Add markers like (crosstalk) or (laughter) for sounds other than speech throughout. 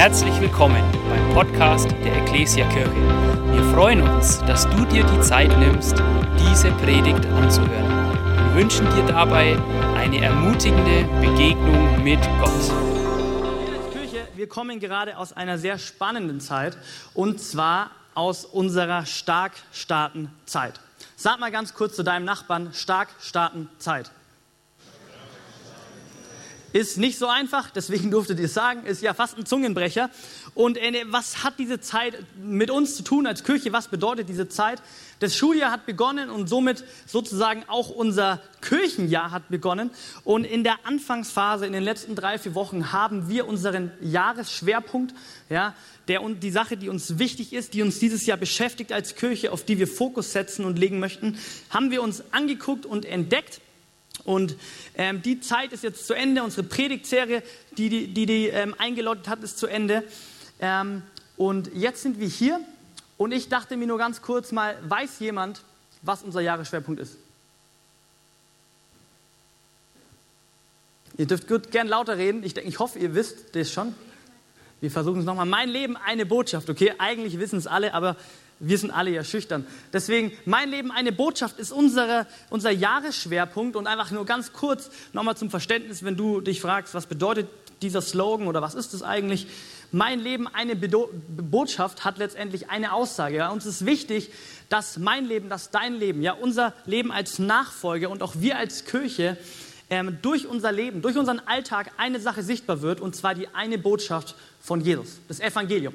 Herzlich willkommen beim Podcast der Ecclesia Kirche. Wir freuen uns, dass du dir die Zeit nimmst, diese Predigt anzuhören. Wir wünschen dir dabei eine ermutigende Begegnung mit Gott. Kirche, wir kommen gerade aus einer sehr spannenden Zeit und zwar aus unserer stark starten Zeit. Sag mal ganz kurz zu deinem Nachbarn, stark starten Zeit. Ist nicht so einfach, deswegen durftet ihr es sagen, ist ja fast ein Zungenbrecher. Und äh, was hat diese Zeit mit uns zu tun als Kirche? Was bedeutet diese Zeit? Das Schuljahr hat begonnen und somit sozusagen auch unser Kirchenjahr hat begonnen. Und in der Anfangsphase, in den letzten drei, vier Wochen, haben wir unseren Jahresschwerpunkt, ja, der, die Sache, die uns wichtig ist, die uns dieses Jahr beschäftigt als Kirche, auf die wir Fokus setzen und legen möchten, haben wir uns angeguckt und entdeckt. Und ähm, die Zeit ist jetzt zu Ende. Unsere Predigtserie, die die, die, die ähm, eingeläutet hat, ist zu Ende. Ähm, und jetzt sind wir hier. Und ich dachte mir nur ganz kurz mal, weiß jemand, was unser Jahresschwerpunkt ist? Ihr dürft gut gern lauter reden. Ich, denke, ich hoffe, ihr wisst das schon. Wir versuchen es nochmal. Mein Leben, eine Botschaft. Okay, eigentlich wissen es alle, aber wir sind alle ja schüchtern. Deswegen, mein Leben, eine Botschaft ist unsere, unser Jahresschwerpunkt und einfach nur ganz kurz nochmal zum Verständnis, wenn du dich fragst, was bedeutet dieser Slogan oder was ist es eigentlich? Mein Leben, eine Bedo Botschaft hat letztendlich eine Aussage. Ja? Uns ist wichtig, dass mein Leben, dass dein Leben, ja, unser Leben als Nachfolger und auch wir als Kirche ähm, durch unser Leben, durch unseren Alltag eine Sache sichtbar wird und zwar die eine Botschaft von Jesus, das Evangelium.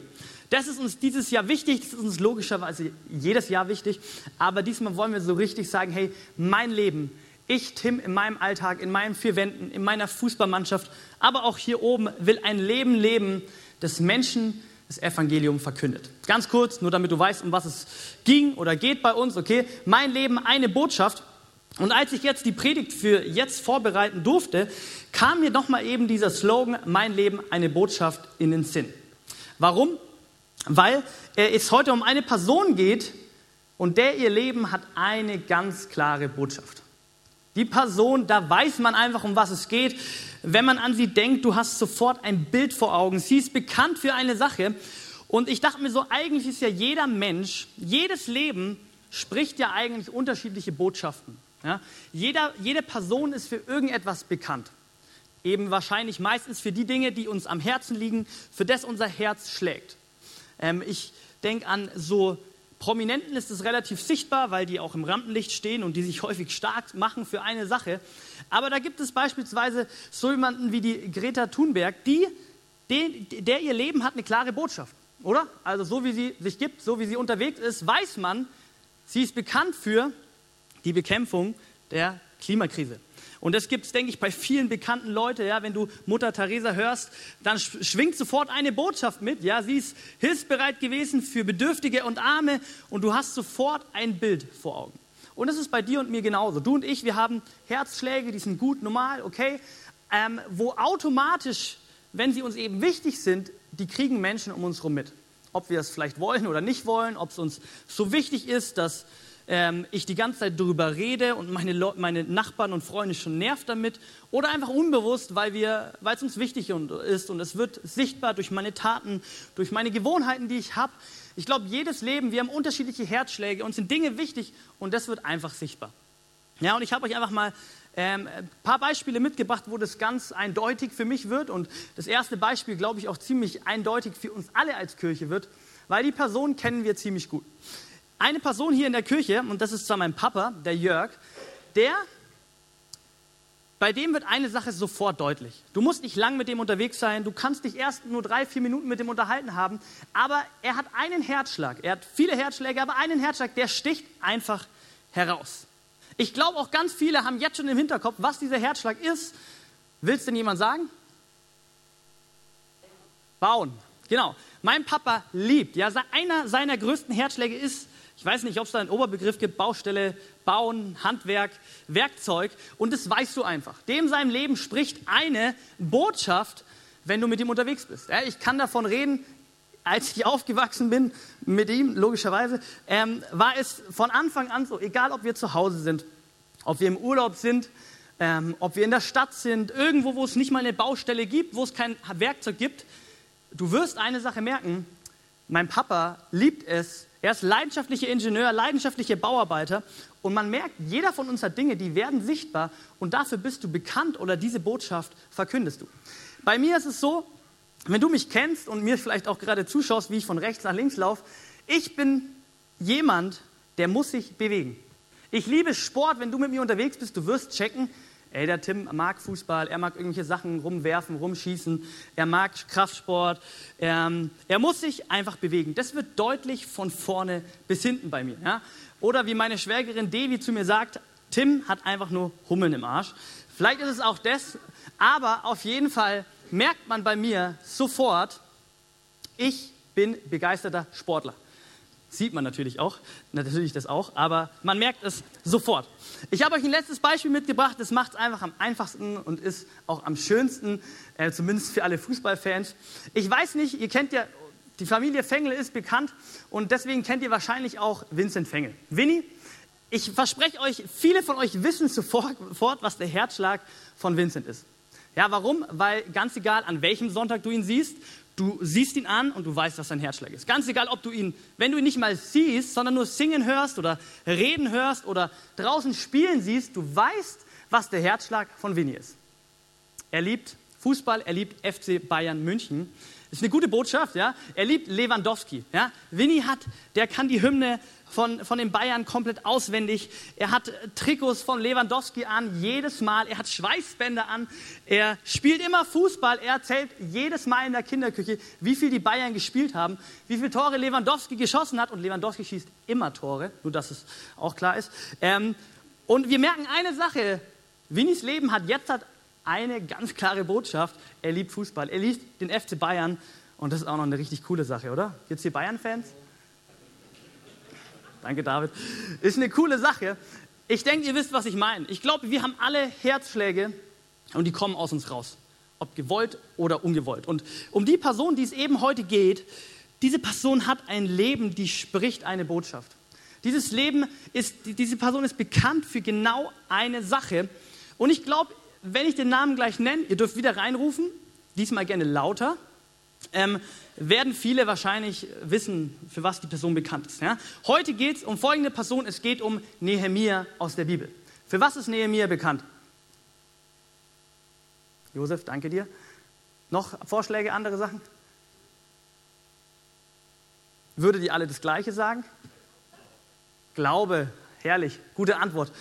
Das ist uns dieses Jahr wichtig, das ist uns logischerweise jedes Jahr wichtig, aber diesmal wollen wir so richtig sagen, hey, mein Leben, ich, Tim, in meinem Alltag, in meinen vier Wänden, in meiner Fußballmannschaft, aber auch hier oben will ein Leben leben, das Menschen das Evangelium verkündet. Ganz kurz, nur damit du weißt, um was es ging oder geht bei uns, okay? Mein Leben, eine Botschaft. Und als ich jetzt die Predigt für jetzt vorbereiten durfte, kam mir nochmal eben dieser Slogan, mein Leben, eine Botschaft in den Sinn. Warum? Weil es heute um eine Person geht und der ihr Leben hat eine ganz klare Botschaft. Die Person, da weiß man einfach, um was es geht. Wenn man an sie denkt, du hast sofort ein Bild vor Augen. Sie ist bekannt für eine Sache. Und ich dachte mir so, eigentlich ist ja jeder Mensch, jedes Leben spricht ja eigentlich unterschiedliche Botschaften. Ja? Jeder, jede Person ist für irgendetwas bekannt. Eben wahrscheinlich meistens für die Dinge, die uns am Herzen liegen, für das unser Herz schlägt. Ähm, ich denke an so Prominenten ist es relativ sichtbar, weil die auch im Rampenlicht stehen und die sich häufig stark machen für eine Sache. Aber da gibt es beispielsweise so jemanden wie die Greta Thunberg, die, den, der ihr Leben hat eine klare Botschaft, oder? Also so wie sie sich gibt, so wie sie unterwegs ist, weiß man, sie ist bekannt für die Bekämpfung der Klimakrise. Und das gibt es, denke ich, bei vielen bekannten Leuten. Ja, wenn du Mutter Teresa hörst, dann schwingt sofort eine Botschaft mit. Ja, sie ist hilfsbereit gewesen für Bedürftige und Arme und du hast sofort ein Bild vor Augen. Und das ist bei dir und mir genauso. Du und ich, wir haben Herzschläge, die sind gut, normal, okay, ähm, wo automatisch, wenn sie uns eben wichtig sind, die kriegen Menschen um uns herum mit. Ob wir es vielleicht wollen oder nicht wollen, ob es uns so wichtig ist, dass ähm, ich die ganze Zeit darüber rede und meine, meine Nachbarn und Freunde schon nervt damit oder einfach unbewusst, weil es uns wichtig ist und es wird sichtbar durch meine Taten, durch meine Gewohnheiten, die ich habe. Ich glaube, jedes Leben, wir haben unterschiedliche Herzschläge, uns sind Dinge wichtig und das wird einfach sichtbar. Ja, und ich habe euch einfach mal ähm, ein paar Beispiele mitgebracht, wo das ganz eindeutig für mich wird. Und das erste Beispiel, glaube ich, auch ziemlich eindeutig für uns alle als Kirche wird, weil die Person kennen wir ziemlich gut eine Person hier in der Kirche, und das ist zwar mein Papa, der Jörg, der, bei dem wird eine Sache sofort deutlich. Du musst nicht lang mit dem unterwegs sein, du kannst dich erst nur drei, vier Minuten mit dem unterhalten haben, aber er hat einen Herzschlag. Er hat viele Herzschläge, aber einen Herzschlag, der sticht einfach heraus. Ich glaube, auch ganz viele haben jetzt schon im Hinterkopf, was dieser Herzschlag ist. Willst denn jemand sagen? Bauen. Genau. Mein Papa liebt, ja, einer seiner größten Herzschläge ist ich weiß nicht, ob es da einen Oberbegriff gibt, Baustelle, Bauen, Handwerk, Werkzeug. Und das weißt du einfach. Dem seinem Leben spricht eine Botschaft, wenn du mit ihm unterwegs bist. Ja, ich kann davon reden, als ich (laughs) aufgewachsen bin mit ihm, logischerweise, ähm, war es von Anfang an so, egal ob wir zu Hause sind, ob wir im Urlaub sind, ähm, ob wir in der Stadt sind, irgendwo, wo es nicht mal eine Baustelle gibt, wo es kein Werkzeug gibt, du wirst eine Sache merken, mein Papa liebt es, er ist leidenschaftlicher Ingenieur, leidenschaftlicher Bauarbeiter und man merkt, jeder von uns hat Dinge, die werden sichtbar und dafür bist du bekannt oder diese Botschaft verkündest du. Bei mir ist es so, wenn du mich kennst und mir vielleicht auch gerade zuschaust, wie ich von rechts nach links laufe, ich bin jemand, der muss sich bewegen. Ich liebe Sport, wenn du mit mir unterwegs bist, du wirst checken, ey, der Tim mag Fußball, er mag irgendwelche Sachen rumwerfen, rumschießen, er mag Kraftsport, er, er muss sich einfach bewegen. Das wird deutlich von vorne bis hinten bei mir. Ja? Oder wie meine Schwägerin Devi zu mir sagt, Tim hat einfach nur Hummeln im Arsch. Vielleicht ist es auch das, aber auf jeden Fall merkt man bei mir sofort, ich bin begeisterter Sportler. Sieht man natürlich auch, natürlich das auch, aber man merkt es sofort. Ich habe euch ein letztes Beispiel mitgebracht, das macht es einfach am einfachsten und ist auch am schönsten, äh, zumindest für alle Fußballfans. Ich weiß nicht, ihr kennt ja, die Familie Fengel ist bekannt und deswegen kennt ihr wahrscheinlich auch Vincent Fengel. Winnie, ich verspreche euch, viele von euch wissen sofort, was der Herzschlag von Vincent ist. Ja, warum? Weil ganz egal, an welchem Sonntag du ihn siehst, du siehst ihn an und du weißt, was sein Herzschlag ist. Ganz egal, ob du ihn, wenn du ihn nicht mal siehst, sondern nur singen hörst oder reden hörst oder draußen spielen siehst, du weißt, was der Herzschlag von Winnie ist. Er liebt Fußball, er liebt FC Bayern München. Das ist eine gute Botschaft, ja. Er liebt Lewandowski, ja. Winnie hat, der kann die Hymne von, von den Bayern komplett auswendig. Er hat Trikots von Lewandowski an, jedes Mal. Er hat Schweißbänder an. Er spielt immer Fußball. Er erzählt jedes Mal in der Kinderküche, wie viel die Bayern gespielt haben, wie viele Tore Lewandowski geschossen hat. Und Lewandowski schießt immer Tore, nur dass es auch klar ist. Ähm, und wir merken eine Sache. Winnies Leben hat jetzt hat eine ganz klare Botschaft. Er liebt Fußball. Er liebt den FC Bayern. Und das ist auch noch eine richtig coole Sache, oder? Gibt es hier Bayern-Fans? Danke, David. Ist eine coole Sache. Ich denke, ihr wisst, was ich meine. Ich glaube, wir haben alle Herzschläge und die kommen aus uns raus. Ob gewollt oder ungewollt. Und um die Person, die es eben heute geht, diese Person hat ein Leben, die spricht eine Botschaft. Dieses Leben ist, diese Person ist bekannt für genau eine Sache. Und ich glaube, wenn ich den Namen gleich nenne, ihr dürft wieder reinrufen, diesmal gerne lauter ähm, werden viele wahrscheinlich wissen, für was die Person bekannt ist. Ja? Heute geht es um folgende Person, es geht um Nehemia aus der Bibel. Für was ist Nehemia bekannt? Josef, danke dir. Noch Vorschläge, andere Sachen? Würdet ihr alle das Gleiche sagen? Glaube, herrlich, gute Antwort.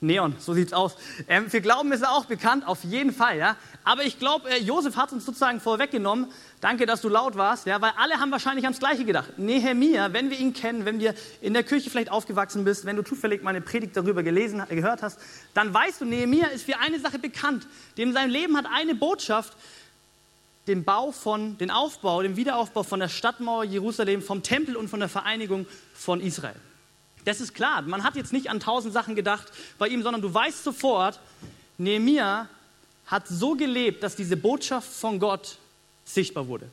Neon, so sieht's aus. Ähm, für Glauben ist er auch bekannt, auf jeden Fall, ja. Aber ich glaube, äh, Josef hat uns sozusagen vorweggenommen. Danke, dass du laut warst, ja, weil alle haben wahrscheinlich ans Gleiche gedacht. Nehemia, wenn wir ihn kennen, wenn wir in der Kirche vielleicht aufgewachsen bist, wenn du zufällig meine Predigt darüber gelesen, gehört hast, dann weißt du, Nehemia ist für eine Sache bekannt. Dem sein Leben hat eine Botschaft, den Bau von, den Aufbau, den Wiederaufbau von der Stadtmauer Jerusalem, vom Tempel und von der Vereinigung von Israel. Das ist klar. Man hat jetzt nicht an tausend Sachen gedacht bei ihm, sondern du weißt sofort, Nehemiah hat so gelebt, dass diese Botschaft von Gott sichtbar wurde.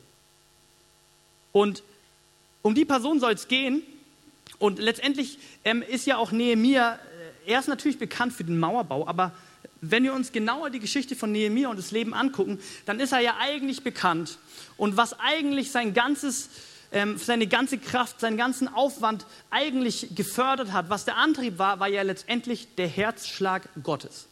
Und um die Person soll es gehen. Und letztendlich ähm, ist ja auch Nehemiah, äh, er ist natürlich bekannt für den Mauerbau, aber wenn wir uns genauer die Geschichte von Nehemiah und das Leben angucken, dann ist er ja eigentlich bekannt. Und was eigentlich sein ganzes ähm, seine ganze Kraft, seinen ganzen Aufwand eigentlich gefördert hat, was der Antrieb war, war ja letztendlich der Herzschlag Gottes.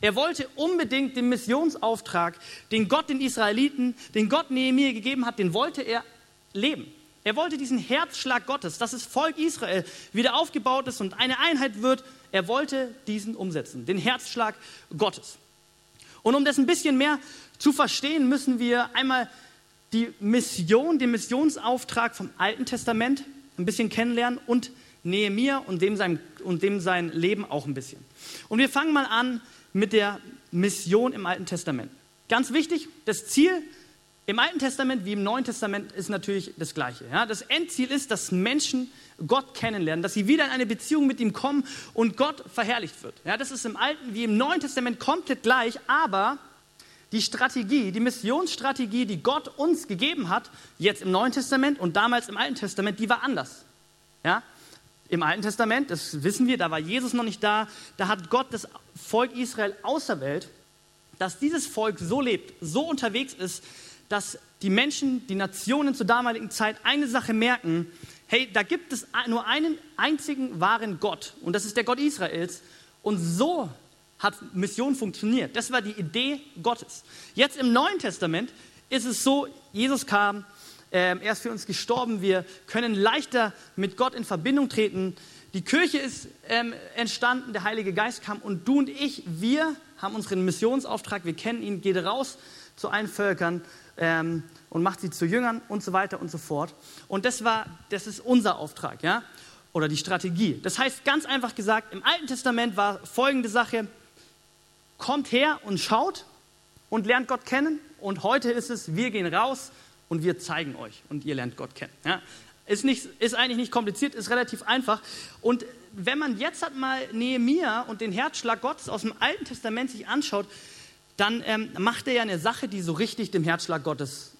Er wollte unbedingt den Missionsauftrag, den Gott den Israeliten, den Gott Nehemiah gegeben hat, den wollte er leben. Er wollte diesen Herzschlag Gottes, dass das Volk Israel wieder aufgebaut ist und eine Einheit wird. Er wollte diesen umsetzen, den Herzschlag Gottes. Und um das ein bisschen mehr zu verstehen, müssen wir einmal die Mission, den Missionsauftrag vom Alten Testament ein bisschen kennenlernen und Nehemiah und dem, sein, und dem sein Leben auch ein bisschen. Und wir fangen mal an mit der Mission im Alten Testament. Ganz wichtig, das Ziel im Alten Testament wie im Neuen Testament ist natürlich das Gleiche. Ja? Das Endziel ist, dass Menschen Gott kennenlernen, dass sie wieder in eine Beziehung mit ihm kommen und Gott verherrlicht wird. Ja? Das ist im Alten wie im Neuen Testament komplett gleich, aber die Strategie, die Missionsstrategie, die Gott uns gegeben hat, jetzt im Neuen Testament und damals im Alten Testament, die war anders. Ja? Im Alten Testament, das wissen wir, da war Jesus noch nicht da, da hat Gott das Volk Israel auserwählt, dass dieses Volk so lebt, so unterwegs ist, dass die Menschen, die Nationen zur damaligen Zeit eine Sache merken, hey, da gibt es nur einen einzigen wahren Gott und das ist der Gott Israels. Und so hat Mission funktioniert. Das war die Idee Gottes. Jetzt im Neuen Testament ist es so, Jesus kam, ähm, er ist für uns gestorben, wir können leichter mit Gott in Verbindung treten. Die Kirche ist ähm, entstanden, der Heilige Geist kam und du und ich, wir haben unseren Missionsauftrag, wir kennen ihn, geht raus zu allen Völkern ähm, und macht sie zu Jüngern und so weiter und so fort. Und das war, das ist unser Auftrag, ja, oder die Strategie. Das heißt ganz einfach gesagt, im Alten Testament war folgende Sache: Kommt her und schaut und lernt Gott kennen. Und heute ist es, wir gehen raus und wir zeigen euch und ihr lernt Gott kennen. Ja? Ist, nicht, ist eigentlich nicht kompliziert, ist relativ einfach. Und wenn man jetzt halt mal Nehemia und den Herzschlag Gottes aus dem Alten Testament sich anschaut, dann ähm, macht er ja eine Sache, die so richtig dem Herzschlag Gottes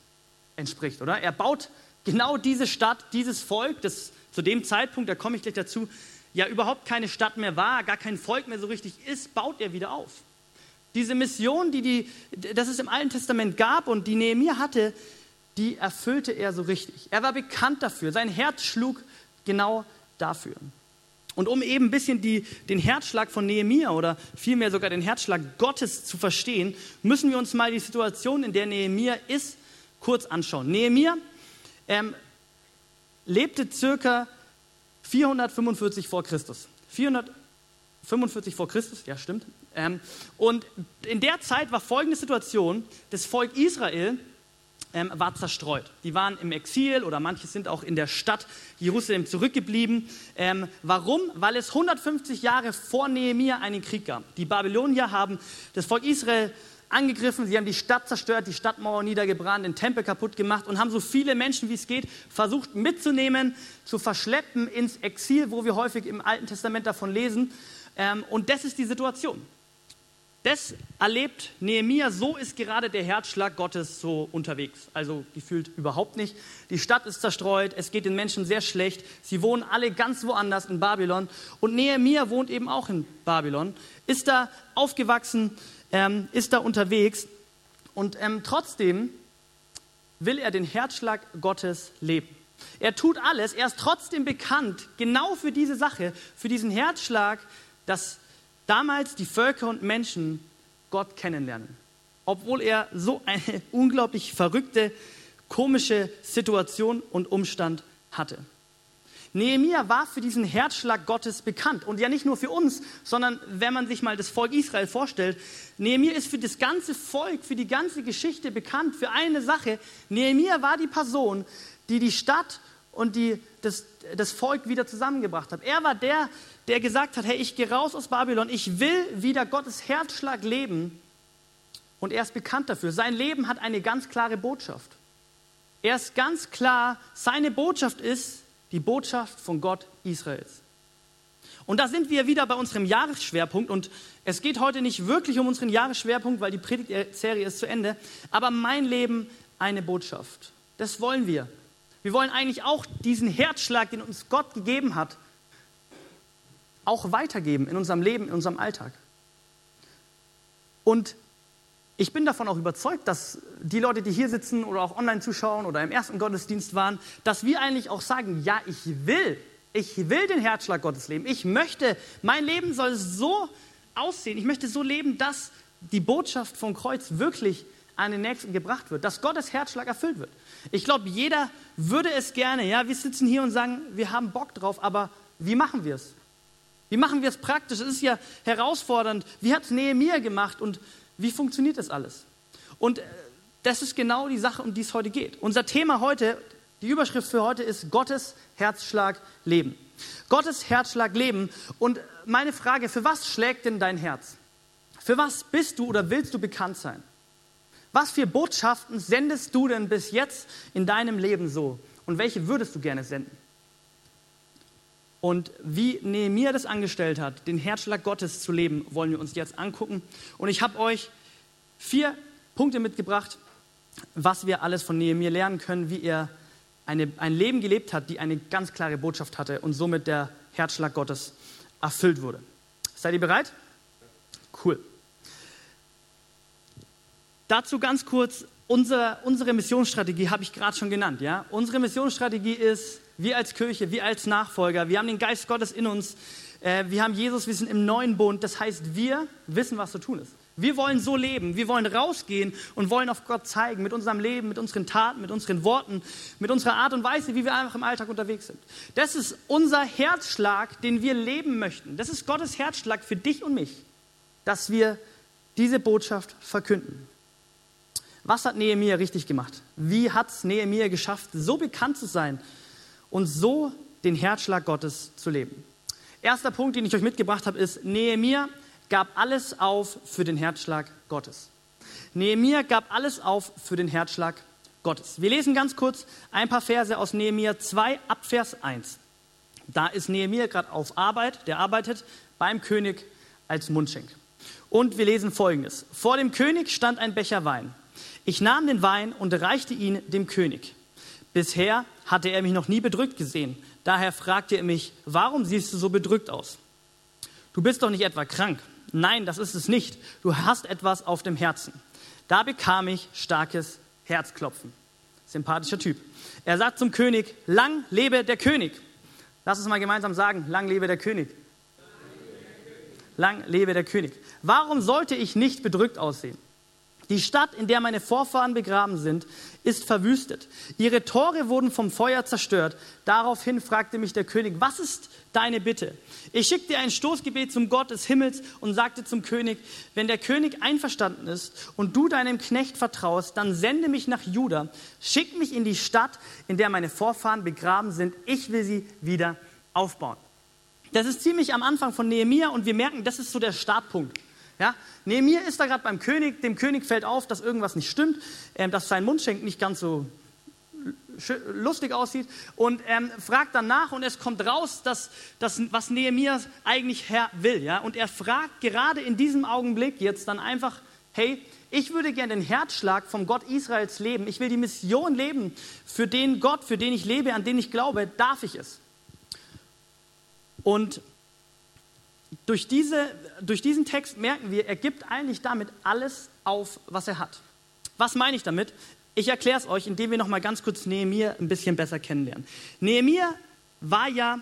entspricht, oder? Er baut genau diese Stadt, dieses Volk, das zu dem Zeitpunkt, da komme ich gleich dazu, ja überhaupt keine Stadt mehr war, gar kein Volk mehr so richtig ist, baut er wieder auf. Diese Mission, die, die das es im Alten Testament gab und die Nehemiah hatte, die erfüllte er so richtig. Er war bekannt dafür. Sein Herz schlug genau dafür. Und um eben ein bisschen die, den Herzschlag von Nehemia oder vielmehr sogar den Herzschlag Gottes zu verstehen, müssen wir uns mal die Situation, in der Nehemia ist, kurz anschauen. Nehemia ähm, lebte circa 445 vor Christus. 445 vor Christus, ja stimmt. Ähm, und in der Zeit war folgende Situation: Das Volk Israel ähm, war zerstreut. Die waren im Exil oder manche sind auch in der Stadt Jerusalem zurückgeblieben. Ähm, warum? Weil es 150 Jahre vor Nehemia einen Krieg gab. Die Babylonier haben das Volk Israel angegriffen, sie haben die Stadt zerstört, die Stadtmauer niedergebrannt, den Tempel kaputt gemacht und haben so viele Menschen wie es geht versucht mitzunehmen, zu verschleppen ins Exil, wo wir häufig im Alten Testament davon lesen. Ähm, und das ist die Situation. Das erlebt Nehemia, so ist gerade der Herzschlag Gottes so unterwegs. Also gefühlt überhaupt nicht. Die Stadt ist zerstreut, es geht den Menschen sehr schlecht. Sie wohnen alle ganz woanders in Babylon. Und Nehemia wohnt eben auch in Babylon, ist da aufgewachsen, ähm, ist da unterwegs. Und ähm, trotzdem will er den Herzschlag Gottes leben. Er tut alles, er ist trotzdem bekannt, genau für diese Sache, für diesen Herzschlag, dass damals die Völker und Menschen Gott kennenlernen. Obwohl er so eine (laughs) unglaublich verrückte, komische Situation und Umstand hatte. Nehemia war für diesen Herzschlag Gottes bekannt. Und ja nicht nur für uns, sondern wenn man sich mal das Volk Israel vorstellt, Nehemia ist für das ganze Volk, für die ganze Geschichte bekannt, für eine Sache. Nehemia war die Person, die die Stadt und die, das, das Volk wieder zusammengebracht hat. Er war der, der gesagt hat, hey, ich gehe raus aus Babylon, ich will wieder Gottes Herzschlag leben. Und er ist bekannt dafür. Sein Leben hat eine ganz klare Botschaft. Er ist ganz klar, seine Botschaft ist die Botschaft von Gott Israels. Und da sind wir wieder bei unserem Jahresschwerpunkt. Und es geht heute nicht wirklich um unseren Jahresschwerpunkt, weil die Predigtserie ist zu Ende. Aber mein Leben eine Botschaft. Das wollen wir. Wir wollen eigentlich auch diesen Herzschlag, den uns Gott gegeben hat, auch weitergeben in unserem Leben, in unserem Alltag. Und ich bin davon auch überzeugt, dass die Leute, die hier sitzen oder auch online zuschauen oder im ersten Gottesdienst waren, dass wir eigentlich auch sagen, ja, ich will, ich will den Herzschlag Gottes leben. Ich möchte, mein Leben soll so aussehen, ich möchte so leben, dass die Botschaft vom Kreuz wirklich an den Nächsten gebracht wird, dass Gottes Herzschlag erfüllt wird. Ich glaube, jeder würde es gerne, ja, wir sitzen hier und sagen, wir haben Bock drauf, aber wie machen wir es? Wie machen wir es praktisch? Es ist ja herausfordernd. Wie hat es Nehemiah gemacht und wie funktioniert das alles? Und äh, das ist genau die Sache, um die es heute geht. Unser Thema heute, die Überschrift für heute ist Gottes Herzschlag Leben. Gottes Herzschlag Leben. Und meine Frage, für was schlägt denn dein Herz? Für was bist du oder willst du bekannt sein? Was für Botschaften sendest du denn bis jetzt in deinem Leben so? Und welche würdest du gerne senden? Und wie Nehemiah das angestellt hat, den Herzschlag Gottes zu leben, wollen wir uns jetzt angucken. Und ich habe euch vier Punkte mitgebracht, was wir alles von Nehemiah lernen können, wie er eine, ein Leben gelebt hat, die eine ganz klare Botschaft hatte und somit der Herzschlag Gottes erfüllt wurde. Seid ihr bereit? Cool. Dazu ganz kurz Unser, unsere Missionsstrategie habe ich gerade schon genannt. Ja? Unsere Missionsstrategie ist, wir als Kirche, wir als Nachfolger, wir haben den Geist Gottes in uns, äh, wir haben Jesus, wir sind im neuen Bund. Das heißt, wir wissen, was zu tun ist. Wir wollen so leben. Wir wollen rausgehen und wollen auf Gott zeigen mit unserem Leben, mit unseren Taten, mit unseren Worten, mit unserer Art und Weise, wie wir einfach im Alltag unterwegs sind. Das ist unser Herzschlag, den wir leben möchten. Das ist Gottes Herzschlag für dich und mich, dass wir diese Botschaft verkünden. Was hat Nehemiah richtig gemacht? Wie hat es Nehemiah geschafft, so bekannt zu sein und so den Herzschlag Gottes zu leben? Erster Punkt, den ich euch mitgebracht habe, ist, Nehemiah gab alles auf für den Herzschlag Gottes. Nehemiah gab alles auf für den Herzschlag Gottes. Wir lesen ganz kurz ein paar Verse aus Nehemiah 2 ab Vers 1. Da ist Nehemiah gerade auf Arbeit, der arbeitet beim König als Mundschenk. Und wir lesen folgendes. Vor dem König stand ein Becher Wein. Ich nahm den Wein und reichte ihn dem König. Bisher hatte er mich noch nie bedrückt gesehen. Daher fragte er mich, warum siehst du so bedrückt aus? Du bist doch nicht etwa krank. Nein, das ist es nicht. Du hast etwas auf dem Herzen. Da bekam ich starkes Herzklopfen. Sympathischer Typ. Er sagt zum König, lang lebe der König. Lass uns mal gemeinsam sagen, lang lebe der König. Lang lebe der König. Warum sollte ich nicht bedrückt aussehen? Die Stadt, in der meine Vorfahren begraben sind, ist verwüstet. Ihre Tore wurden vom Feuer zerstört. Daraufhin fragte mich der König, was ist deine Bitte? Ich schickte ein Stoßgebet zum Gott des Himmels und sagte zum König, wenn der König einverstanden ist und du deinem Knecht vertraust, dann sende mich nach Juda, schick mich in die Stadt, in der meine Vorfahren begraben sind. Ich will sie wieder aufbauen. Das ist ziemlich am Anfang von Nehemia und wir merken, das ist so der Startpunkt. Ja? Nehemiah ist da gerade beim König, dem König fällt auf, dass irgendwas nicht stimmt, äh, dass sein Mundschenk nicht ganz so lustig aussieht und ähm, fragt dann nach und es kommt raus, dass, dass was Nehemiah eigentlich Herr will. Ja? Und er fragt gerade in diesem Augenblick jetzt dann einfach, hey, ich würde gerne den Herzschlag vom Gott Israels leben. Ich will die Mission leben, für den Gott, für den ich lebe, an den ich glaube, darf ich es. Und durch, diese, durch diesen Text merken wir, er gibt eigentlich damit alles auf, was er hat. Was meine ich damit? Ich erkläre es euch, indem wir noch mal ganz kurz Nehemiah ein bisschen besser kennenlernen. Nehemiah war ja,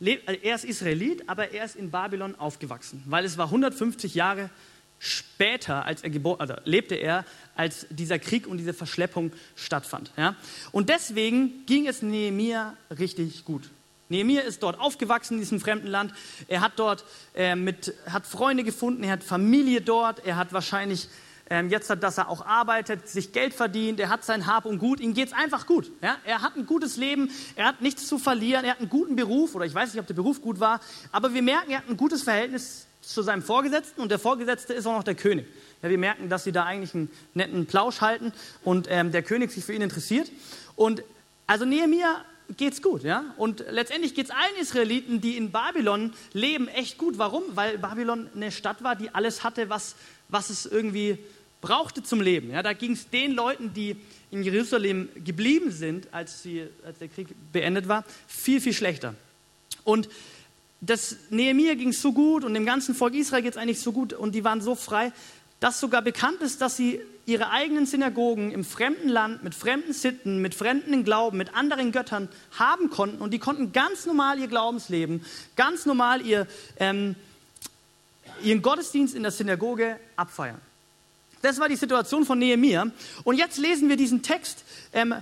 äh, er ist Israelit, aber er ist in Babylon aufgewachsen, weil es war 150 Jahre später, als er geboren, also lebte er, als dieser Krieg und diese Verschleppung stattfand. Ja? Und deswegen ging es Nehemiah richtig gut. Nehemiah ist dort aufgewachsen in diesem fremden Land. Er hat dort äh, mit, hat Freunde gefunden, er hat Familie dort, er hat wahrscheinlich ähm, jetzt, dass er auch arbeitet, sich Geld verdient, er hat sein Hab und Gut, ihm geht es einfach gut. Ja? Er hat ein gutes Leben, er hat nichts zu verlieren, er hat einen guten Beruf, oder ich weiß nicht, ob der Beruf gut war, aber wir merken, er hat ein gutes Verhältnis zu seinem Vorgesetzten und der Vorgesetzte ist auch noch der König. Ja, wir merken, dass sie da eigentlich einen netten Plausch halten und ähm, der König sich für ihn interessiert. Und also Nehemiah geht's gut, ja? Und letztendlich geht es allen Israeliten, die in Babylon leben, echt gut. Warum? Weil Babylon eine Stadt war, die alles hatte, was, was es irgendwie brauchte zum Leben. Ja? Da ging es den Leuten, die in Jerusalem geblieben sind, als, sie, als der Krieg beendet war, viel, viel schlechter. Und das Nehemiah ging so gut und dem ganzen Volk Israel geht es eigentlich so gut und die waren so frei, dass sogar bekannt ist, dass sie ihre eigenen Synagogen im fremden Land mit fremden Sitten, mit fremden Glauben, mit anderen Göttern haben konnten und die konnten ganz normal ihr Glaubensleben, ganz normal ihr, ähm, ihren Gottesdienst in der Synagoge abfeiern. Das war die Situation von Nehemiah. Und jetzt lesen wir diesen Text, ähm,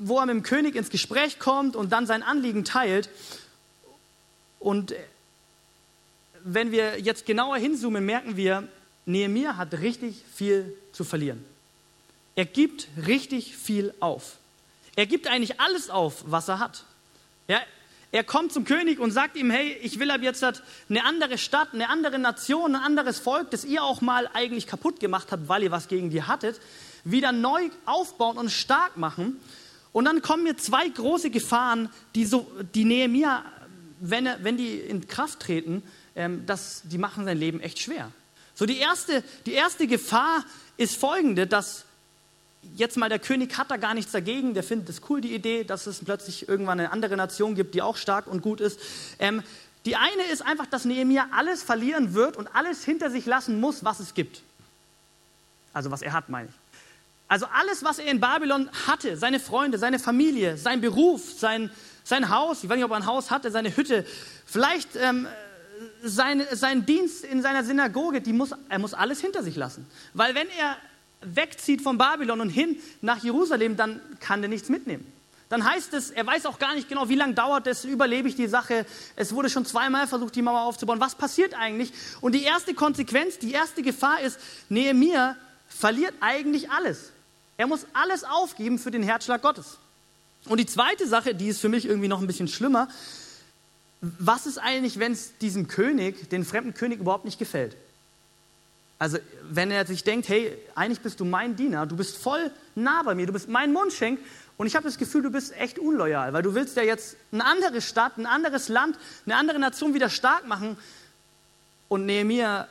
wo er mit dem König ins Gespräch kommt und dann sein Anliegen teilt. Und wenn wir jetzt genauer hinzoomen, merken wir, Nehemiah hat richtig viel zu verlieren. Er gibt richtig viel auf. Er gibt eigentlich alles auf, was er hat. Ja, er kommt zum König und sagt ihm, hey, ich will ab jetzt eine andere Stadt, eine andere Nation, ein anderes Volk, das ihr auch mal eigentlich kaputt gemacht habt, weil ihr was gegen die hattet, wieder neu aufbauen und stark machen. Und dann kommen mir zwei große Gefahren, die, so, die Nehemiah, wenn, wenn die in Kraft treten, ähm, das, die machen sein Leben echt schwer. So die erste, die erste Gefahr ist folgende, dass jetzt mal der König hat da gar nichts dagegen, der findet es cool, die Idee, dass es plötzlich irgendwann eine andere Nation gibt, die auch stark und gut ist. Ähm, die eine ist einfach, dass Nehemiah alles verlieren wird und alles hinter sich lassen muss, was es gibt. Also was er hat, meine ich. Also alles, was er in Babylon hatte, seine Freunde, seine Familie, sein Beruf, sein, sein Haus, ich weiß nicht, ob er ein Haus hatte, seine Hütte, vielleicht ähm, sein, sein Dienst in seiner Synagoge, muss, er muss alles hinter sich lassen. Weil wenn er wegzieht von Babylon und hin nach Jerusalem, dann kann er nichts mitnehmen. Dann heißt es, er weiß auch gar nicht genau, wie lange dauert es, überlebe ich die Sache. Es wurde schon zweimal versucht, die Mauer aufzubauen. Was passiert eigentlich? Und die erste Konsequenz, die erste Gefahr ist, Nehemiah verliert eigentlich alles. Er muss alles aufgeben für den Herzschlag Gottes. Und die zweite Sache, die ist für mich irgendwie noch ein bisschen schlimmer, was ist eigentlich, wenn es diesem König, den fremden König, überhaupt nicht gefällt? Also wenn er sich denkt, hey, eigentlich bist du mein Diener, du bist voll nah bei mir, du bist mein Mundschenk und ich habe das Gefühl, du bist echt unloyal, weil du willst ja jetzt eine andere Stadt, ein anderes Land, eine andere Nation wieder stark machen und Nehemiah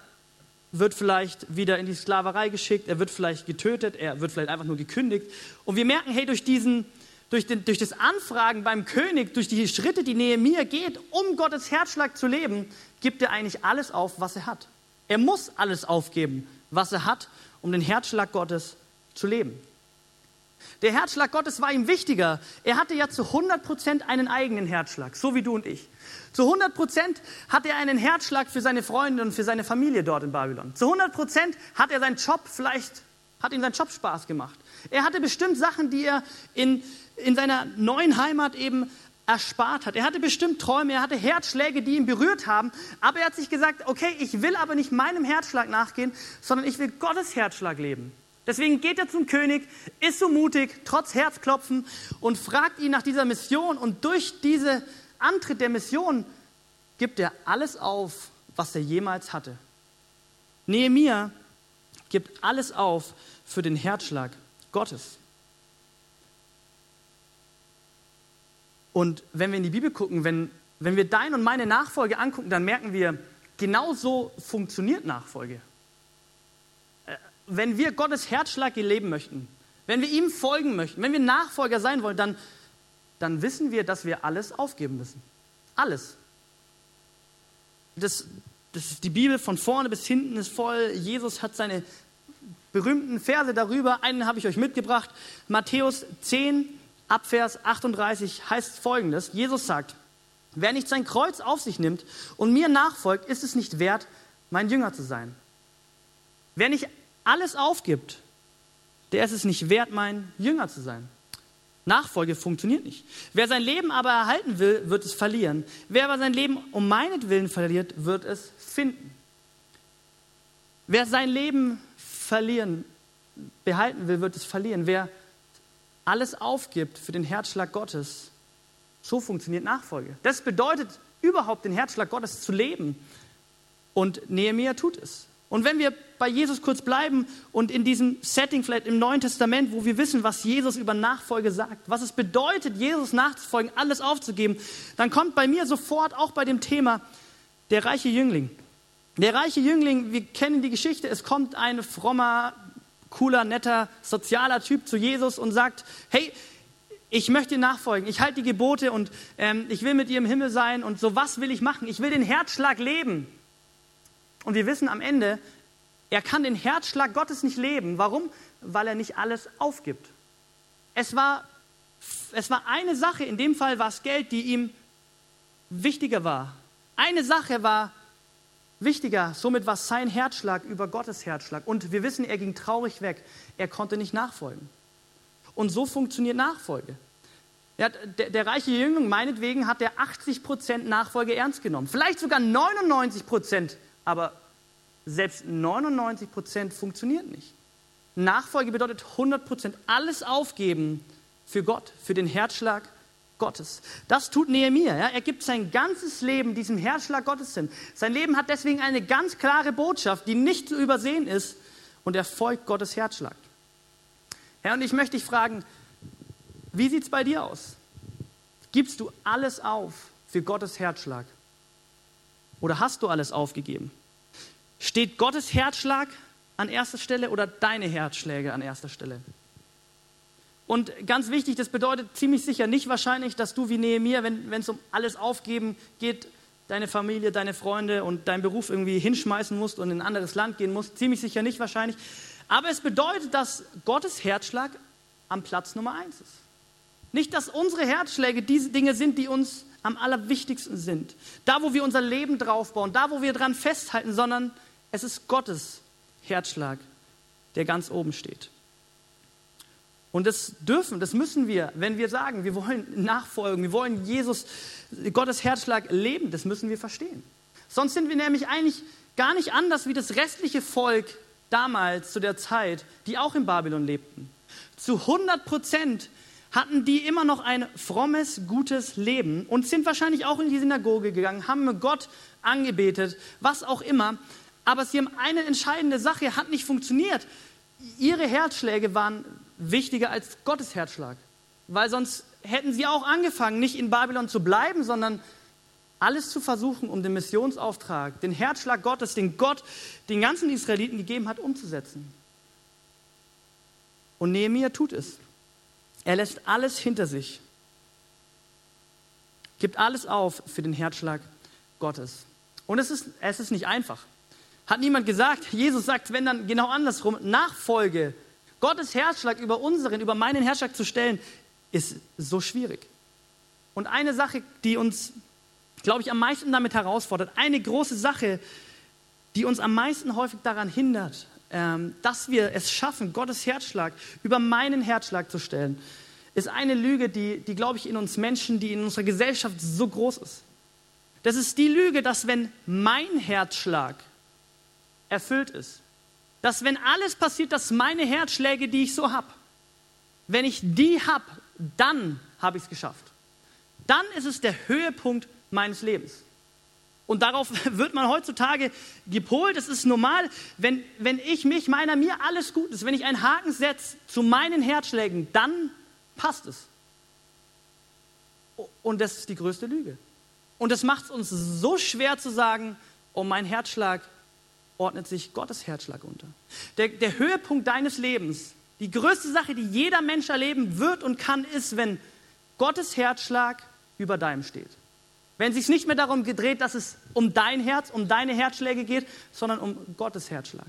wird vielleicht wieder in die Sklaverei geschickt, er wird vielleicht getötet, er wird vielleicht einfach nur gekündigt und wir merken, hey, durch diesen durch, den, durch das Anfragen beim König, durch die Schritte, die Nehemiah geht, um Gottes Herzschlag zu leben, gibt er eigentlich alles auf, was er hat. Er muss alles aufgeben, was er hat, um den Herzschlag Gottes zu leben. Der Herzschlag Gottes war ihm wichtiger. Er hatte ja zu 100 Prozent einen eigenen Herzschlag, so wie du und ich. Zu 100 Prozent hat er einen Herzschlag für seine Freunde und für seine Familie dort in Babylon. Zu 100 Prozent hat er seinen Job vielleicht, hat ihm sein Job Spaß gemacht. Er hatte bestimmt Sachen, die er in, in seiner neuen Heimat eben erspart hat. Er hatte bestimmt Träume, er hatte Herzschläge, die ihn berührt haben, aber er hat sich gesagt, okay, ich will aber nicht meinem Herzschlag nachgehen, sondern ich will Gottes Herzschlag leben. Deswegen geht er zum König, ist so mutig, trotz Herzklopfen und fragt ihn nach dieser Mission und durch diesen Antritt der Mission gibt er alles auf, was er jemals hatte. Nehemiah gibt alles auf für den Herzschlag Gottes. Und wenn wir in die Bibel gucken, wenn, wenn wir deine und meine Nachfolge angucken, dann merken wir, genau so funktioniert Nachfolge. Äh, wenn wir Gottes Herzschlag leben möchten, wenn wir ihm folgen möchten, wenn wir Nachfolger sein wollen, dann, dann wissen wir, dass wir alles aufgeben müssen. Alles. Das, das ist die Bibel von vorne bis hinten ist voll. Jesus hat seine berühmten Verse darüber. Einen habe ich euch mitgebracht. Matthäus 10, ab Vers 38 heißt folgendes: Jesus sagt, wer nicht sein Kreuz auf sich nimmt und mir nachfolgt, ist es nicht wert, mein Jünger zu sein. Wer nicht alles aufgibt, der ist es nicht wert, mein Jünger zu sein. Nachfolge funktioniert nicht. Wer sein Leben aber erhalten will, wird es verlieren. Wer aber sein Leben um meinetwillen verliert, wird es finden. Wer sein Leben verlieren, behalten will, wird es verlieren. Wer alles aufgibt für den Herzschlag Gottes, so funktioniert Nachfolge. Das bedeutet überhaupt den Herzschlag Gottes zu leben. Und Nehemiah tut es. Und wenn wir bei Jesus kurz bleiben und in diesem Setting vielleicht im Neuen Testament, wo wir wissen, was Jesus über Nachfolge sagt, was es bedeutet, Jesus nachzufolgen, alles aufzugeben, dann kommt bei mir sofort auch bei dem Thema der reiche Jüngling. Der reiche Jüngling, wir kennen die Geschichte, es kommt ein frommer cooler, netter, sozialer Typ zu Jesus und sagt, hey, ich möchte dir nachfolgen, ich halte die Gebote und ähm, ich will mit dir im Himmel sein und so was will ich machen? Ich will den Herzschlag leben. Und wir wissen am Ende, er kann den Herzschlag Gottes nicht leben. Warum? Weil er nicht alles aufgibt. Es war, es war eine Sache, in dem Fall war es Geld, die ihm wichtiger war. Eine Sache war wichtiger. Somit war sein Herzschlag über Gottes Herzschlag. Und wir wissen, er ging traurig weg. Er konnte nicht nachfolgen. Und so funktioniert Nachfolge. Ja, der, der, reiche Jüngling, meinetwegen, hat der 80 Prozent Nachfolge ernst genommen. Vielleicht sogar 99 Prozent. Aber selbst 99 Prozent funktioniert nicht. Nachfolge bedeutet 100 Prozent alles aufgeben für Gott, für den Herzschlag Gottes. Das tut Nehemiah. Ja? Er gibt sein ganzes Leben diesem Herzschlag Gottes hin. Sein Leben hat deswegen eine ganz klare Botschaft, die nicht zu übersehen ist und er folgt Gottes Herzschlag. Herr, und ich möchte dich fragen, wie sieht es bei dir aus? Gibst du alles auf für Gottes Herzschlag? Oder hast du alles aufgegeben? Steht Gottes Herzschlag an erster Stelle oder deine Herzschläge an erster Stelle? Und ganz wichtig, das bedeutet ziemlich sicher nicht wahrscheinlich, dass du wie Nehemiah, wenn es um alles aufgeben geht, deine Familie, deine Freunde und deinen Beruf irgendwie hinschmeißen musst und in ein anderes Land gehen musst. Ziemlich sicher nicht wahrscheinlich. Aber es bedeutet, dass Gottes Herzschlag am Platz Nummer eins ist. Nicht, dass unsere Herzschläge diese Dinge sind, die uns am allerwichtigsten sind. Da, wo wir unser Leben draufbauen, da, wo wir dran festhalten, sondern es ist Gottes Herzschlag, der ganz oben steht. Und das dürfen, das müssen wir, wenn wir sagen, wir wollen nachfolgen, wir wollen Jesus, Gottes Herzschlag leben, das müssen wir verstehen. Sonst sind wir nämlich eigentlich gar nicht anders wie das restliche Volk damals zu der Zeit, die auch in Babylon lebten. Zu 100 Prozent hatten die immer noch ein frommes, gutes Leben und sind wahrscheinlich auch in die Synagoge gegangen, haben Gott angebetet, was auch immer. Aber sie haben eine entscheidende Sache, hat nicht funktioniert. Ihre Herzschläge waren wichtiger als Gottes Herzschlag. Weil sonst hätten sie auch angefangen, nicht in Babylon zu bleiben, sondern alles zu versuchen, um den Missionsauftrag, den Herzschlag Gottes, den Gott den ganzen Israeliten gegeben hat, umzusetzen. Und Nehemiah tut es. Er lässt alles hinter sich, gibt alles auf für den Herzschlag Gottes. Und es ist, es ist nicht einfach. Hat niemand gesagt, Jesus sagt, wenn dann genau andersrum, Nachfolge, Gottes Herzschlag über unseren, über meinen Herzschlag zu stellen, ist so schwierig. Und eine Sache, die uns, glaube ich, am meisten damit herausfordert, eine große Sache, die uns am meisten häufig daran hindert, ähm, dass wir es schaffen, Gottes Herzschlag über meinen Herzschlag zu stellen, ist eine Lüge, die, die glaube ich, in uns Menschen, die in unserer Gesellschaft so groß ist. Das ist die Lüge, dass wenn mein Herzschlag erfüllt ist, dass wenn alles passiert, dass meine Herzschläge, die ich so habe, wenn ich die habe, dann habe ich es geschafft. Dann ist es der Höhepunkt meines Lebens. Und darauf (laughs) wird man heutzutage gepolt. Es ist normal, wenn, wenn ich mich, meiner, mir alles gut ist, wenn ich einen Haken setze zu meinen Herzschlägen, dann passt es. Und das ist die größte Lüge. Und das macht es uns so schwer zu sagen, oh, mein Herzschlag ordnet sich Gottes Herzschlag unter. Der, der Höhepunkt deines Lebens, die größte Sache, die jeder Mensch erleben wird und kann, ist, wenn Gottes Herzschlag über deinem steht. Wenn es sich nicht mehr darum gedreht, dass es um dein Herz, um deine Herzschläge geht, sondern um Gottes Herzschlag.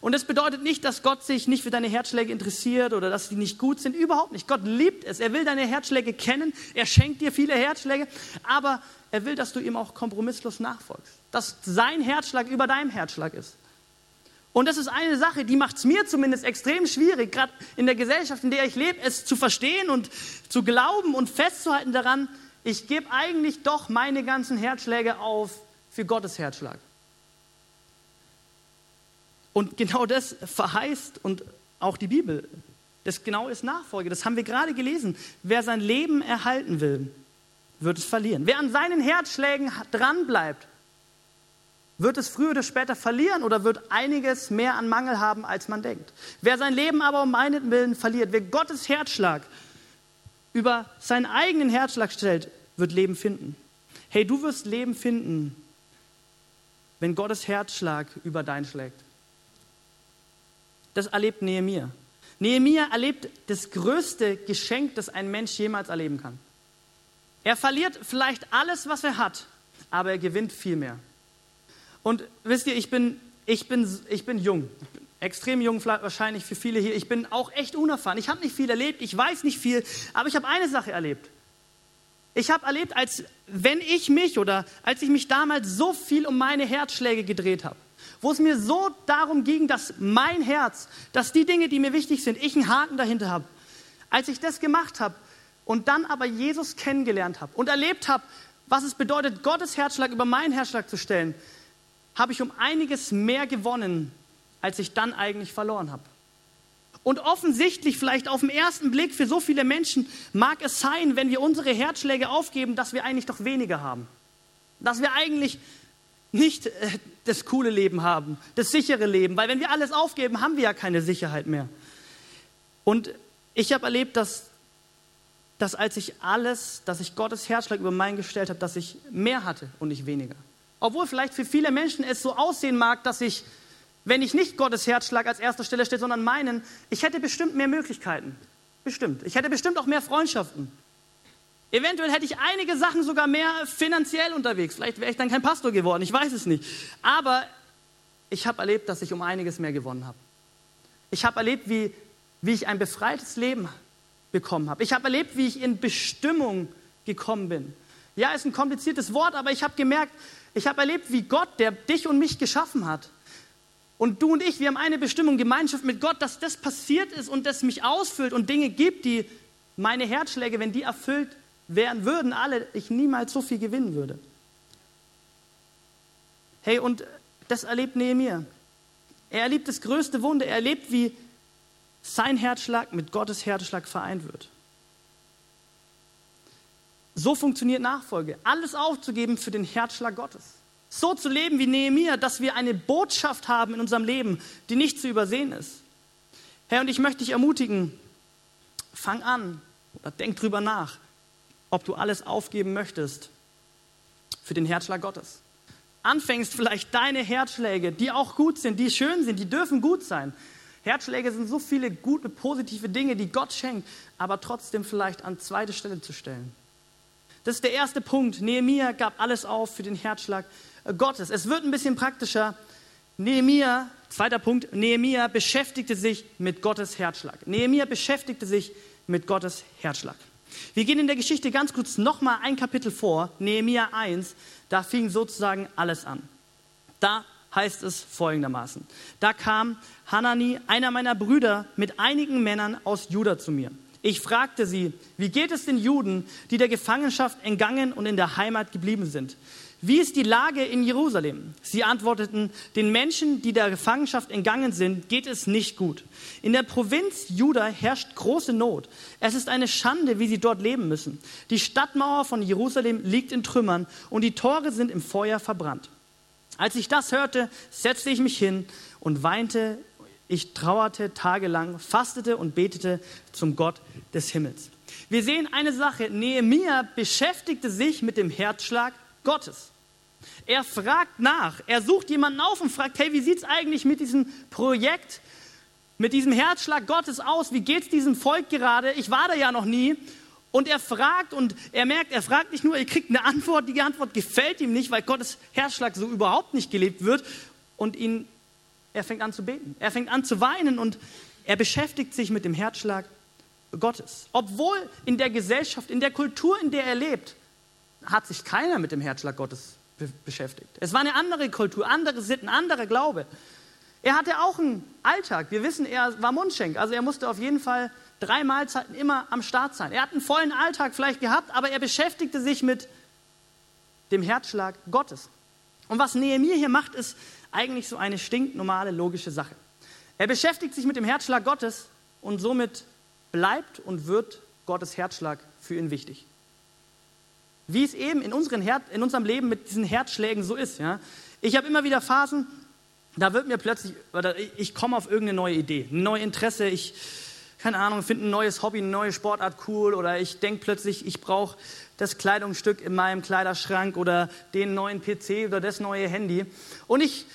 Und das bedeutet nicht, dass Gott sich nicht für deine Herzschläge interessiert oder dass sie nicht gut sind. Überhaupt nicht. Gott liebt es. Er will deine Herzschläge kennen. Er schenkt dir viele Herzschläge. Aber er will, dass du ihm auch kompromisslos nachfolgst. Dass sein Herzschlag über deinem Herzschlag ist. Und das ist eine Sache, die macht es mir zumindest extrem schwierig, gerade in der Gesellschaft, in der ich lebe, es zu verstehen und zu glauben und festzuhalten daran, ich gebe eigentlich doch meine ganzen Herzschläge auf für Gottes Herzschlag. Und genau das verheißt und auch die Bibel. Das genau ist Nachfolge. Das haben wir gerade gelesen. Wer sein Leben erhalten will, wird es verlieren. Wer an seinen Herzschlägen dranbleibt, wird es früher oder später verlieren oder wird einiges mehr an Mangel haben, als man denkt. Wer sein Leben aber um meinen Willen verliert, wer Gottes Herzschlag über seinen eigenen Herzschlag stellt, wird Leben finden. Hey, du wirst Leben finden, wenn Gottes Herzschlag über dein schlägt. Das erlebt Nehemiah. Nehemiah erlebt das größte Geschenk, das ein Mensch jemals erleben kann. Er verliert vielleicht alles, was er hat, aber er gewinnt viel mehr. Und wisst ihr, ich bin, ich bin, ich bin jung, extrem jung wahrscheinlich für viele hier. Ich bin auch echt unerfahren. Ich habe nicht viel erlebt, ich weiß nicht viel, aber ich habe eine Sache erlebt. Ich habe erlebt, als wenn ich mich oder als ich mich damals so viel um meine Herzschläge gedreht habe wo es mir so darum ging, dass mein Herz, dass die Dinge, die mir wichtig sind, ich einen Haken dahinter habe. Als ich das gemacht habe und dann aber Jesus kennengelernt habe und erlebt habe, was es bedeutet, Gottes Herzschlag über meinen Herzschlag zu stellen, habe ich um einiges mehr gewonnen, als ich dann eigentlich verloren habe. Und offensichtlich, vielleicht auf den ersten Blick für so viele Menschen, mag es sein, wenn wir unsere Herzschläge aufgeben, dass wir eigentlich doch weniger haben. Dass wir eigentlich nicht äh, das coole Leben haben, das sichere Leben, weil wenn wir alles aufgeben, haben wir ja keine Sicherheit mehr. Und ich habe erlebt, dass, dass als ich alles, dass ich Gottes Herzschlag über meinen gestellt habe, dass ich mehr hatte und nicht weniger. Obwohl vielleicht für viele Menschen es so aussehen mag, dass ich, wenn ich nicht Gottes Herzschlag als erster Stelle stehe, sondern meinen, ich hätte bestimmt mehr Möglichkeiten. Bestimmt. Ich hätte bestimmt auch mehr Freundschaften. Eventuell hätte ich einige Sachen sogar mehr finanziell unterwegs. Vielleicht wäre ich dann kein Pastor geworden, ich weiß es nicht. Aber ich habe erlebt, dass ich um einiges mehr gewonnen habe. Ich habe erlebt, wie, wie ich ein befreites Leben bekommen habe. Ich habe erlebt, wie ich in Bestimmung gekommen bin. Ja, ist ein kompliziertes Wort, aber ich habe gemerkt, ich habe erlebt, wie Gott, der dich und mich geschaffen hat, und du und ich, wir haben eine Bestimmung, Gemeinschaft mit Gott, dass das passiert ist und das mich ausfüllt und Dinge gibt, die meine Herzschläge, wenn die erfüllt wären würden, alle, ich niemals so viel gewinnen würde. Hey, und das erlebt Nehemiah. Er erlebt das größte Wunder. Er erlebt, wie sein Herzschlag mit Gottes Herzschlag vereint wird. So funktioniert Nachfolge. Alles aufzugeben für den Herzschlag Gottes. So zu leben wie Nehemiah, dass wir eine Botschaft haben in unserem Leben, die nicht zu übersehen ist. Herr, und ich möchte dich ermutigen, fang an oder denk drüber nach, ob du alles aufgeben möchtest für den Herzschlag Gottes. Anfängst vielleicht deine Herzschläge, die auch gut sind, die schön sind, die dürfen gut sein. Herzschläge sind so viele gute, positive Dinge, die Gott schenkt, aber trotzdem vielleicht an zweite Stelle zu stellen. Das ist der erste Punkt. Nehemiah gab alles auf für den Herzschlag Gottes. Es wird ein bisschen praktischer. Nehemiah, zweiter Punkt, Nehemiah beschäftigte sich mit Gottes Herzschlag. Nehemiah beschäftigte sich mit Gottes Herzschlag. Wir gehen in der Geschichte ganz kurz nochmal ein Kapitel vor, Nehemiah 1, da fing sozusagen alles an. Da heißt es folgendermaßen. Da kam Hanani, einer meiner Brüder, mit einigen Männern aus Juda zu mir. Ich fragte sie, wie geht es den Juden, die der Gefangenschaft entgangen und in der Heimat geblieben sind? Wie ist die Lage in Jerusalem? Sie antworteten, den Menschen, die der Gefangenschaft entgangen sind, geht es nicht gut. In der Provinz Juda herrscht große Not. Es ist eine Schande, wie sie dort leben müssen. Die Stadtmauer von Jerusalem liegt in Trümmern und die Tore sind im Feuer verbrannt. Als ich das hörte, setzte ich mich hin und weinte. Ich trauerte tagelang, fastete und betete zum Gott des Himmels. Wir sehen eine Sache. Nehemiah beschäftigte sich mit dem Herzschlag Gottes. Er fragt nach, er sucht jemanden auf und fragt, hey, wie sieht es eigentlich mit diesem Projekt, mit diesem Herzschlag Gottes aus? Wie geht es diesem Volk gerade? Ich war da ja noch nie. Und er fragt und er merkt, er fragt nicht nur, er kriegt eine Antwort, die Antwort gefällt ihm nicht, weil Gottes Herzschlag so überhaupt nicht gelebt wird. Und ihn, er fängt an zu beten, er fängt an zu weinen und er beschäftigt sich mit dem Herzschlag Gottes. Obwohl in der Gesellschaft, in der Kultur, in der er lebt, hat sich keiner mit dem Herzschlag Gottes be beschäftigt. Es war eine andere Kultur, andere Sitten, anderer Glaube. Er hatte auch einen Alltag. Wir wissen, er war Mundschenk, also er musste auf jeden Fall drei Mahlzeiten immer am Start sein. Er hat einen vollen Alltag vielleicht gehabt, aber er beschäftigte sich mit dem Herzschlag Gottes. Und was Nehemiah hier macht, ist eigentlich so eine stinknormale, logische Sache. Er beschäftigt sich mit dem Herzschlag Gottes und somit bleibt und wird Gottes Herzschlag für ihn wichtig wie es eben in, unseren Her in unserem Leben mit diesen Herzschlägen so ist. Ja? Ich habe immer wieder Phasen, da wird mir plötzlich, ich komme auf irgendeine neue Idee, ein neues Interesse, ich, keine Ahnung, finde ein neues Hobby, eine neue Sportart cool oder ich denke plötzlich, ich brauche das Kleidungsstück in meinem Kleiderschrank oder den neuen PC oder das neue Handy. Und ich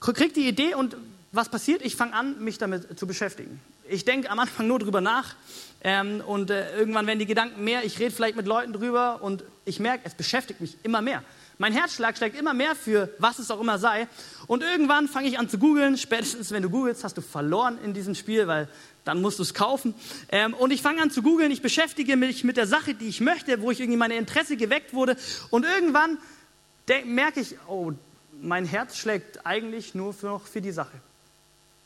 kriege die Idee und was passiert? Ich fange an, mich damit zu beschäftigen. Ich denke am Anfang nur drüber nach ähm, und äh, irgendwann werden die Gedanken mehr. Ich rede vielleicht mit Leuten drüber und ich merke, es beschäftigt mich immer mehr. Mein Herzschlag schlägt immer mehr für was es auch immer sei. Und irgendwann fange ich an zu googeln. Spätestens, wenn du googelst, hast du verloren in diesem Spiel, weil dann musst du es kaufen. Ähm, und ich fange an zu googeln. Ich beschäftige mich mit der Sache, die ich möchte, wo ich irgendwie meine Interesse geweckt wurde. Und irgendwann merke ich, oh, mein Herz schlägt eigentlich nur für, noch für die Sache.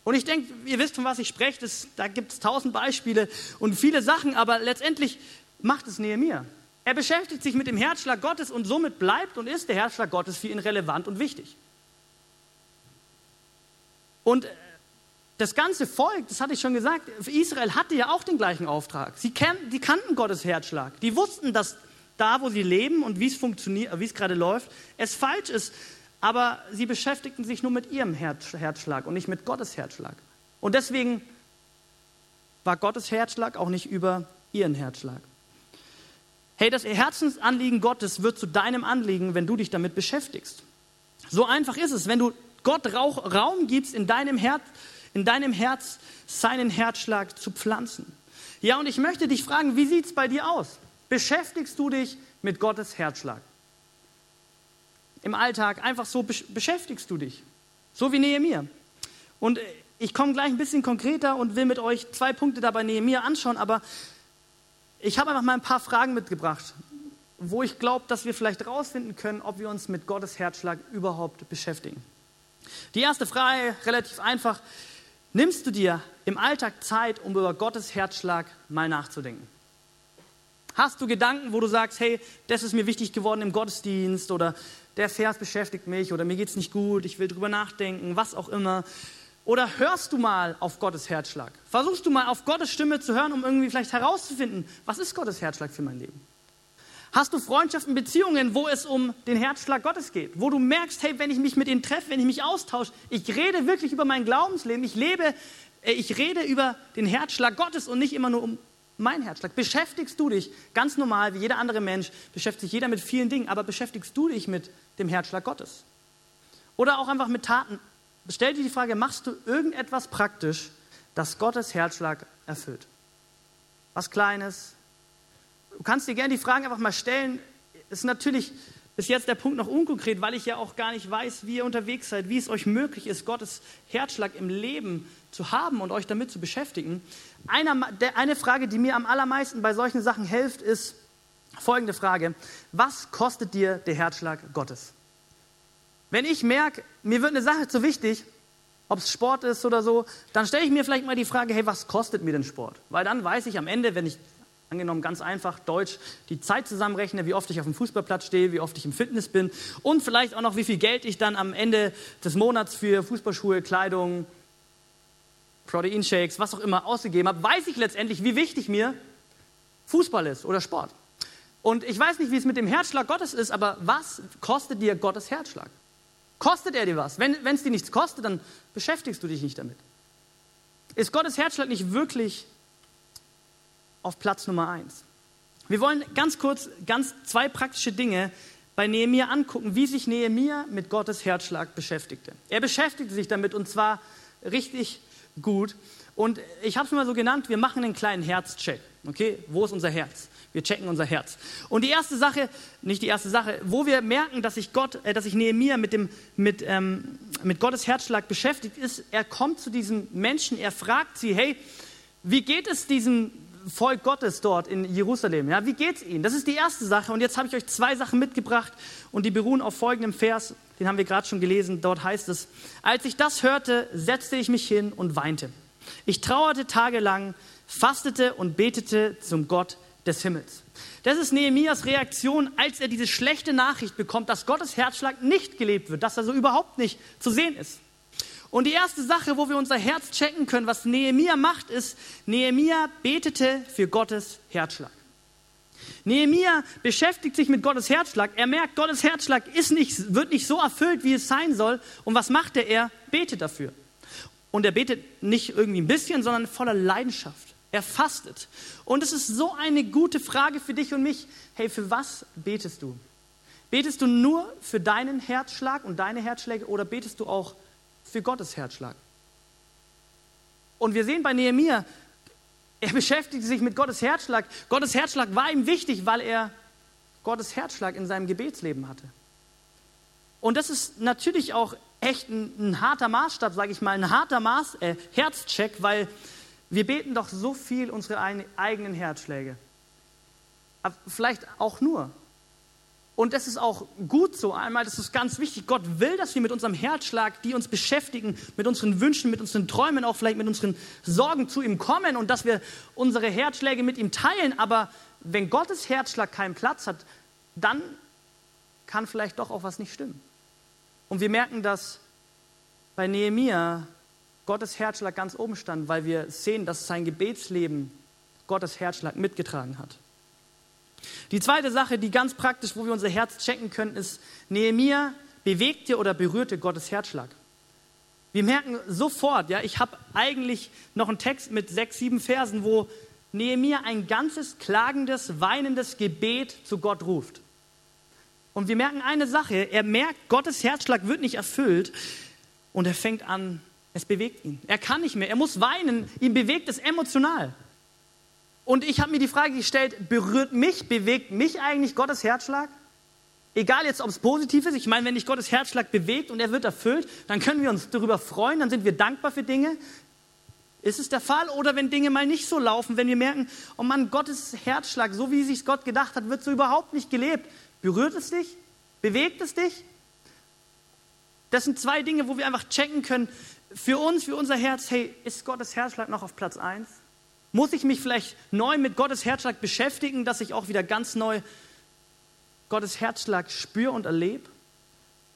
Und ich denke, ihr wisst, von was ich spreche, das, da gibt es tausend Beispiele und viele Sachen, aber letztendlich macht es Nehemiah. Er beschäftigt sich mit dem Herzschlag Gottes und somit bleibt und ist der Herzschlag Gottes für ihn relevant und wichtig. Und äh, das ganze Volk, das hatte ich schon gesagt, Israel hatte ja auch den gleichen Auftrag. Sie kannten, die kannten Gottes Herzschlag. Die wussten, dass da, wo sie leben und wie es funktioniert, wie es gerade läuft, es falsch ist, aber sie beschäftigten sich nur mit ihrem Herzschlag und nicht mit Gottes Herzschlag. Und deswegen war Gottes Herzschlag auch nicht über ihren Herzschlag. Hey, das Herzensanliegen Gottes wird zu deinem Anliegen, wenn du dich damit beschäftigst. So einfach ist es, wenn du Gott Raum gibst, in deinem Herz, in deinem Herz seinen Herzschlag zu pflanzen. Ja, und ich möchte dich fragen, wie sieht es bei dir aus? Beschäftigst du dich mit Gottes Herzschlag? im Alltag einfach so beschäftigst du dich. So wie Nehemiah. Und ich komme gleich ein bisschen konkreter und will mit euch zwei Punkte dabei Nehemiah anschauen, aber ich habe einfach mal ein paar Fragen mitgebracht, wo ich glaube, dass wir vielleicht herausfinden können, ob wir uns mit Gottes Herzschlag überhaupt beschäftigen. Die erste Frage, relativ einfach. Nimmst du dir im Alltag Zeit, um über Gottes Herzschlag mal nachzudenken? Hast du Gedanken, wo du sagst, hey, das ist mir wichtig geworden im Gottesdienst oder der Vers beschäftigt mich oder mir geht es nicht gut, ich will drüber nachdenken, was auch immer. Oder hörst du mal auf Gottes Herzschlag? Versuchst du mal auf Gottes Stimme zu hören, um irgendwie vielleicht herauszufinden, was ist Gottes Herzschlag für mein Leben? Hast du Freundschaften, Beziehungen, wo es um den Herzschlag Gottes geht? Wo du merkst, hey, wenn ich mich mit ihnen treffe, wenn ich mich austausche, ich rede wirklich über mein Glaubensleben, ich lebe, äh, ich rede über den Herzschlag Gottes und nicht immer nur um mein Herzschlag. Beschäftigst du dich ganz normal wie jeder andere Mensch, beschäftigt sich jeder mit vielen Dingen, aber beschäftigst du dich mit dem Herzschlag Gottes? Oder auch einfach mit Taten. Stell dir die Frage, machst du irgendetwas praktisch, das Gottes Herzschlag erfüllt? Was Kleines, Du kannst dir gerne die Fragen einfach mal stellen. Ist natürlich bis jetzt der Punkt noch unkonkret, weil ich ja auch gar nicht weiß, wie ihr unterwegs seid, wie es euch möglich ist, Gottes Herzschlag im Leben zu haben und euch damit zu beschäftigen. Eine, eine Frage, die mir am allermeisten bei solchen Sachen hilft, ist folgende Frage. Was kostet dir der Herzschlag Gottes? Wenn ich merke, mir wird eine Sache zu wichtig, ob es Sport ist oder so, dann stelle ich mir vielleicht mal die Frage, hey, was kostet mir denn Sport? Weil dann weiß ich am Ende, wenn ich Angenommen ganz einfach Deutsch, die Zeit zusammenrechne, wie oft ich auf dem Fußballplatz stehe, wie oft ich im Fitness bin und vielleicht auch noch, wie viel Geld ich dann am Ende des Monats für Fußballschuhe, Kleidung, Proteinshakes, was auch immer ausgegeben habe, weiß ich letztendlich, wie wichtig mir Fußball ist oder Sport. Und ich weiß nicht, wie es mit dem Herzschlag Gottes ist, aber was kostet dir Gottes Herzschlag? Kostet er dir was? Wenn es dir nichts kostet, dann beschäftigst du dich nicht damit. Ist Gottes Herzschlag nicht wirklich auf Platz Nummer eins. Wir wollen ganz kurz ganz zwei praktische Dinge bei Nehemiah angucken, wie sich Nehemiah mit Gottes Herzschlag beschäftigte. Er beschäftigte sich damit und zwar richtig gut. Und ich habe es mal so genannt, wir machen einen kleinen Herzcheck. Okay, wo ist unser Herz? Wir checken unser Herz. Und die erste Sache, nicht die erste Sache, wo wir merken, dass sich Gott, äh, dass sich Nehemiah mit dem mit ähm, mit Gottes Herzschlag beschäftigt, ist, er kommt zu diesen Menschen, er fragt sie, hey, wie geht es diesen Volk Gottes dort in Jerusalem. Ja, wie geht's ihnen? Das ist die erste Sache. Und jetzt habe ich euch zwei Sachen mitgebracht und die beruhen auf folgendem Vers, den haben wir gerade schon gelesen. Dort heißt es: Als ich das hörte, setzte ich mich hin und weinte. Ich trauerte tagelang, fastete und betete zum Gott des Himmels. Das ist Nehemias Reaktion, als er diese schlechte Nachricht bekommt, dass Gottes Herzschlag nicht gelebt wird, dass er so überhaupt nicht zu sehen ist. Und die erste Sache, wo wir unser Herz checken können, was Nehemia macht, ist, Nehemia betete für Gottes Herzschlag. Nehemia beschäftigt sich mit Gottes Herzschlag. Er merkt, Gottes Herzschlag ist nicht, wird nicht so erfüllt, wie es sein soll. Und was macht er? Er betet dafür. Und er betet nicht irgendwie ein bisschen, sondern voller Leidenschaft. Er fastet. Und es ist so eine gute Frage für dich und mich. Hey, für was betest du? Betest du nur für deinen Herzschlag und deine Herzschläge oder betest du auch für Gottes Herzschlag. Und wir sehen bei Nehemiah, er beschäftigte sich mit Gottes Herzschlag. Gottes Herzschlag war ihm wichtig, weil er Gottes Herzschlag in seinem Gebetsleben hatte. Und das ist natürlich auch echt ein, ein harter Maßstab, sage ich mal, ein harter Maß, äh, Herzcheck, weil wir beten doch so viel unsere eigenen Herzschläge. Aber vielleicht auch nur. Und das ist auch gut so. Einmal, das ist ganz wichtig. Gott will, dass wir mit unserem Herzschlag, die uns beschäftigen, mit unseren Wünschen, mit unseren Träumen, auch vielleicht mit unseren Sorgen zu ihm kommen und dass wir unsere Herzschläge mit ihm teilen. Aber wenn Gottes Herzschlag keinen Platz hat, dann kann vielleicht doch auch was nicht stimmen. Und wir merken, dass bei Nehemia Gottes Herzschlag ganz oben stand, weil wir sehen, dass sein Gebetsleben Gottes Herzschlag mitgetragen hat. Die zweite Sache, die ganz praktisch, wo wir unser Herz checken können, ist, Nehemiah bewegte oder berührte Gottes Herzschlag. Wir merken sofort, ja, ich habe eigentlich noch einen Text mit sechs, sieben Versen, wo Nehemiah ein ganzes klagendes, weinendes Gebet zu Gott ruft. Und wir merken eine Sache, er merkt, Gottes Herzschlag wird nicht erfüllt und er fängt an, es bewegt ihn. Er kann nicht mehr, er muss weinen, ihn bewegt es emotional. Und ich habe mir die Frage gestellt, berührt mich, bewegt mich eigentlich Gottes Herzschlag? Egal jetzt, ob es positiv ist. Ich meine, wenn dich Gottes Herzschlag bewegt und er wird erfüllt, dann können wir uns darüber freuen, dann sind wir dankbar für Dinge. Ist es der Fall? Oder wenn Dinge mal nicht so laufen, wenn wir merken, oh Mann, Gottes Herzschlag, so wie sich Gott gedacht hat, wird so überhaupt nicht gelebt. Berührt es dich? Bewegt es dich? Das sind zwei Dinge, wo wir einfach checken können, für uns, für unser Herz, hey, ist Gottes Herzschlag noch auf Platz 1? Muss ich mich vielleicht neu mit Gottes Herzschlag beschäftigen, dass ich auch wieder ganz neu Gottes Herzschlag spüre und erlebe?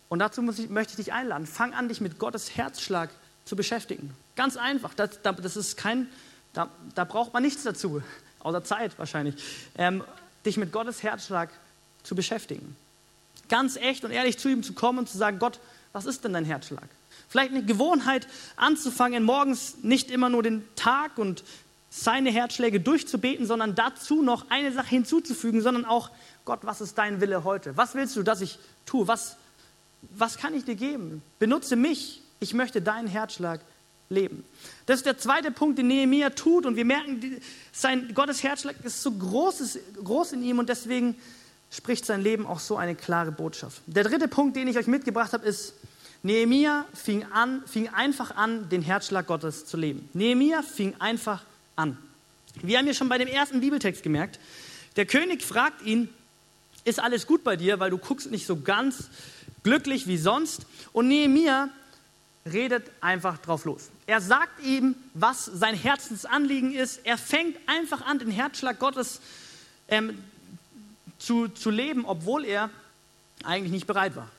Und dazu ich, möchte ich dich einladen. Fang an, dich mit Gottes Herzschlag zu beschäftigen. Ganz einfach. Das, das ist kein, da, da, braucht man nichts dazu, außer Zeit wahrscheinlich, ähm, dich mit Gottes Herzschlag zu beschäftigen. Ganz echt und ehrlich zu ihm zu kommen und zu sagen, Gott, was ist denn dein Herzschlag? Vielleicht eine Gewohnheit anzufangen, morgens nicht immer nur den Tag und seine Herzschläge durchzubeten, sondern dazu noch eine Sache hinzuzufügen, sondern auch, Gott, was ist dein Wille heute? Was willst du, dass ich tue? Was, was kann ich dir geben? Benutze mich. Ich möchte deinen Herzschlag leben. Das ist der zweite Punkt, den Nehemiah tut. Und wir merken, sein Gottes Herzschlag ist so groß, groß in ihm und deswegen spricht sein Leben auch so eine klare Botschaft. Der dritte Punkt, den ich euch mitgebracht habe, ist, Nehemia fing, an, fing einfach an, den Herzschlag Gottes zu leben. Nehemia fing einfach an. Wir haben ja schon bei dem ersten Bibeltext gemerkt, der König fragt ihn, ist alles gut bei dir, weil du guckst nicht so ganz glücklich wie sonst. Und Nehemia redet einfach drauf los. Er sagt ihm, was sein Herzensanliegen ist. Er fängt einfach an, den Herzschlag Gottes ähm, zu, zu leben, obwohl er eigentlich nicht bereit war.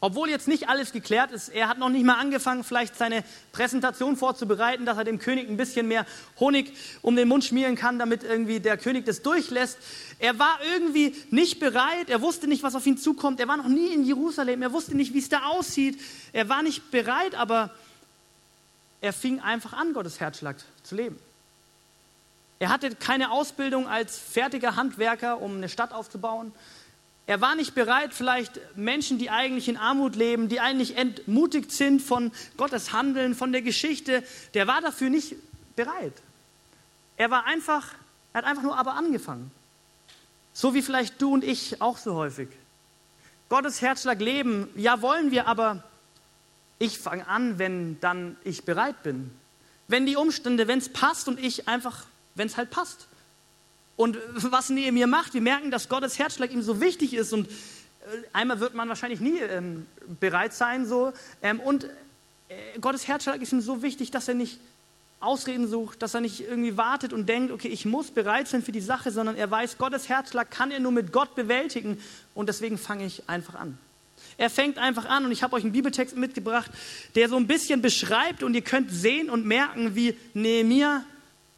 Obwohl jetzt nicht alles geklärt ist, er hat noch nicht mal angefangen, vielleicht seine Präsentation vorzubereiten, dass er dem König ein bisschen mehr Honig um den Mund schmieren kann, damit irgendwie der König das durchlässt. Er war irgendwie nicht bereit, er wusste nicht, was auf ihn zukommt, er war noch nie in Jerusalem, er wusste nicht, wie es da aussieht, er war nicht bereit, aber er fing einfach an, Gottes Herzschlag zu leben. Er hatte keine Ausbildung als fertiger Handwerker, um eine Stadt aufzubauen. Er war nicht bereit, vielleicht Menschen, die eigentlich in Armut leben, die eigentlich entmutigt sind von Gottes Handeln, von der Geschichte, der war dafür nicht bereit. Er war einfach, er hat einfach nur aber angefangen. So wie vielleicht du und ich auch so häufig. Gottes Herzschlag leben, ja wollen wir, aber ich fange an, wenn dann ich bereit bin. Wenn die Umstände, wenn es passt und ich einfach, wenn es halt passt. Und was Nehemiah macht, wir merken, dass Gottes Herzschlag ihm so wichtig ist. Und äh, einmal wird man wahrscheinlich nie ähm, bereit sein. So. Ähm, und äh, Gottes Herzschlag ist ihm so wichtig, dass er nicht Ausreden sucht, dass er nicht irgendwie wartet und denkt, okay, ich muss bereit sein für die Sache, sondern er weiß, Gottes Herzschlag kann er nur mit Gott bewältigen. Und deswegen fange ich einfach an. Er fängt einfach an und ich habe euch einen Bibeltext mitgebracht, der so ein bisschen beschreibt und ihr könnt sehen und merken, wie Nehemiah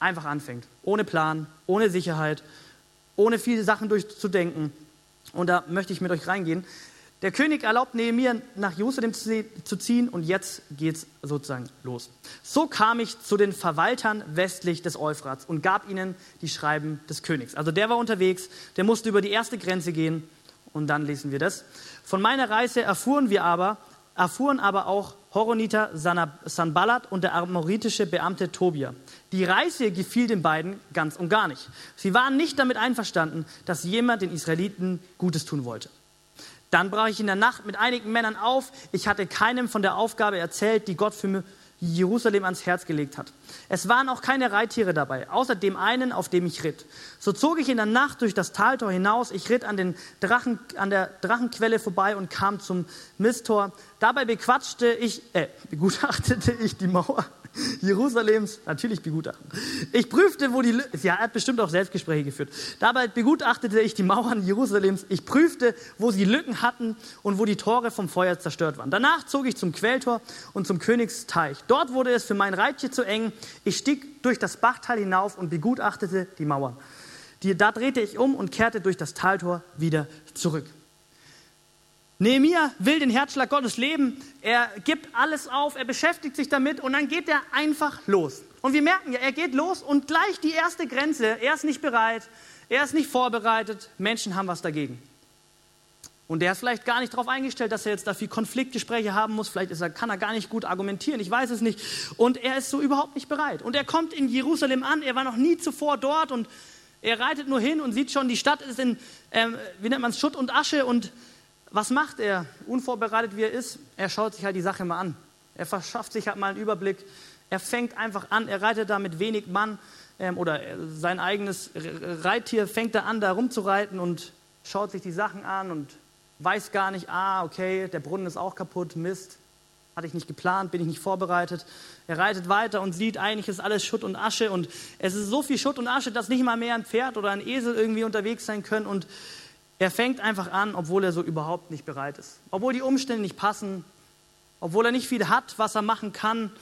einfach anfängt. Ohne Plan, ohne Sicherheit, ohne viele Sachen durchzudenken. Und da möchte ich mit euch reingehen. Der König erlaubt Nehemiah nach Jerusalem zu ziehen und jetzt geht es sozusagen los. So kam ich zu den Verwaltern westlich des Euphrats und gab ihnen die Schreiben des Königs. Also der war unterwegs, der musste über die erste Grenze gehen und dann lesen wir das. Von meiner Reise erfuhren wir aber, erfuhren aber auch Horoniter Sanballat und der amoritische Beamte Tobia. Die Reise gefiel den beiden ganz und gar nicht. Sie waren nicht damit einverstanden, dass jemand den Israeliten Gutes tun wollte. Dann brach ich in der Nacht mit einigen Männern auf. Ich hatte keinem von der Aufgabe erzählt, die Gott für Jerusalem ans Herz gelegt hat. Es waren auch keine Reittiere dabei, außer dem einen, auf dem ich ritt. So zog ich in der Nacht durch das Taltor hinaus. Ich ritt an, den Drachen, an der Drachenquelle vorbei und kam zum Misttor. Dabei bequatschte ich, äh, begutachtete ich die Mauer (laughs) Jerusalems natürlich begutachten. Ich prüfte, wo die, ja, er hat bestimmt auch Selbstgespräche geführt. Dabei begutachtete ich die Mauern Jerusalems. Ich prüfte, wo sie Lücken hatten und wo die Tore vom Feuer zerstört waren. Danach zog ich zum Quelltor und zum Königsteich. Dort wurde es für mein Reittier zu eng. Ich stieg durch das Bachtal hinauf und begutachtete die Mauern. Die, da drehte ich um und kehrte durch das Taltor wieder zurück. Nehemiah will den Herzschlag Gottes leben, er gibt alles auf, er beschäftigt sich damit und dann geht er einfach los. Und wir merken ja, er geht los und gleich die erste Grenze, er ist nicht bereit, er ist nicht vorbereitet, Menschen haben was dagegen. Und der ist vielleicht gar nicht darauf eingestellt, dass er jetzt da viel Konfliktgespräche haben muss. Vielleicht er, kann er gar nicht gut argumentieren, ich weiß es nicht. Und er ist so überhaupt nicht bereit. Und er kommt in Jerusalem an, er war noch nie zuvor dort und er reitet nur hin und sieht schon, die Stadt ist in, ähm, wie nennt man es, Schutt und Asche und was macht er? Unvorbereitet wie er ist, er schaut sich halt die Sache mal an. Er verschafft sich halt mal einen Überblick. Er fängt einfach an, er reitet da mit wenig Mann ähm, oder sein eigenes Reittier fängt da an, da rumzureiten und schaut sich die Sachen an und weiß gar nicht, ah, okay, der Brunnen ist auch kaputt, Mist, hatte ich nicht geplant, bin ich nicht vorbereitet. Er reitet weiter und sieht, eigentlich ist alles Schutt und Asche und es ist so viel Schutt und Asche, dass nicht mal mehr ein Pferd oder ein Esel irgendwie unterwegs sein können und er fängt einfach an, obwohl er so überhaupt nicht bereit ist. Obwohl die Umstände nicht passen, obwohl er nicht viel hat, was er machen kann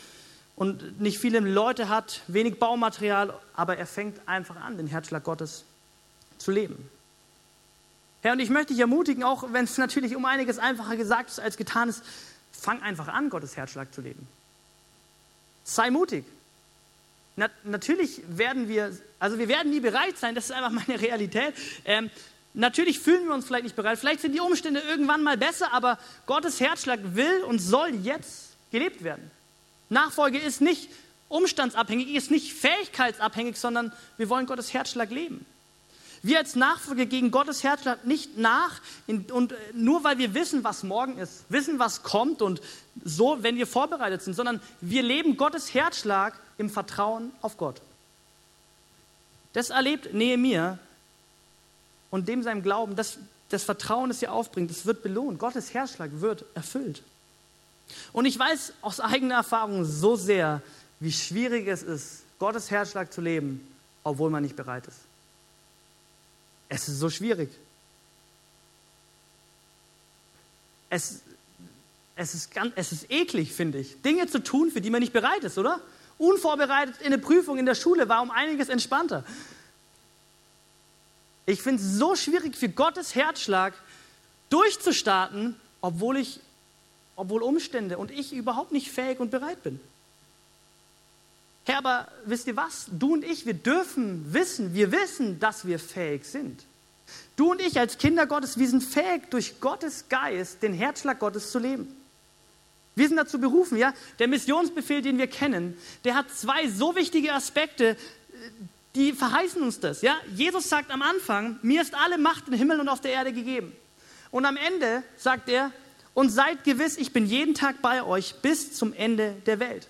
und nicht viele Leute hat, wenig Baumaterial, aber er fängt einfach an, den Herzschlag Gottes zu leben. Herr, und ich möchte dich ermutigen, auch wenn es (laughs) natürlich um einiges einfacher gesagt ist als getan ist, fang einfach an, Gottes Herzschlag zu leben. Sei mutig. Na, natürlich werden wir, also wir werden nie bereit sein, das ist einfach meine (laughs) Realität. Ähm, Natürlich fühlen wir uns vielleicht nicht bereit, vielleicht sind die Umstände irgendwann mal besser, aber Gottes Herzschlag will und soll jetzt gelebt werden. Nachfolge ist nicht umstandsabhängig, ist nicht fähigkeitsabhängig, sondern wir wollen Gottes Herzschlag leben. Wir als Nachfolger gegen Gottes Herzschlag nicht nach und äh, nur weil wir wissen, was morgen ist, wissen, was kommt und so, wenn wir vorbereitet sind, sondern wir leben Gottes Herzschlag im Vertrauen auf Gott. Das erlebt Nehemiah und dem seinem Glauben, das, das Vertrauen, das ihr aufbringt, das wird belohnt. Gottes Herzschlag wird erfüllt. Und ich weiß aus eigener Erfahrung so sehr, wie schwierig es ist, Gottes Herzschlag zu leben, obwohl man nicht bereit ist. Es ist so schwierig. Es, es, ist, ganz, es ist eklig, finde ich, Dinge zu tun, für die man nicht bereit ist, oder? Unvorbereitet in eine Prüfung in der Schule war um einiges entspannter. Ich finde es so schwierig für Gottes Herzschlag durchzustarten, obwohl ich, obwohl Umstände und ich überhaupt nicht fähig und bereit bin. Herr, aber wisst ihr was? Du und ich, wir dürfen wissen, wir wissen, dass wir fähig sind. Du und ich als Kinder Gottes, wir sind fähig, durch Gottes Geist den Herzschlag Gottes zu leben. Wir sind dazu berufen, ja. Der Missionsbefehl, den wir kennen, der hat zwei so wichtige Aspekte, die verheißen uns das. Ja? Jesus sagt am Anfang, mir ist alle Macht im Himmel und auf der Erde gegeben. Und am Ende sagt er, und seid gewiss, ich bin jeden Tag bei euch bis zum Ende der Welt.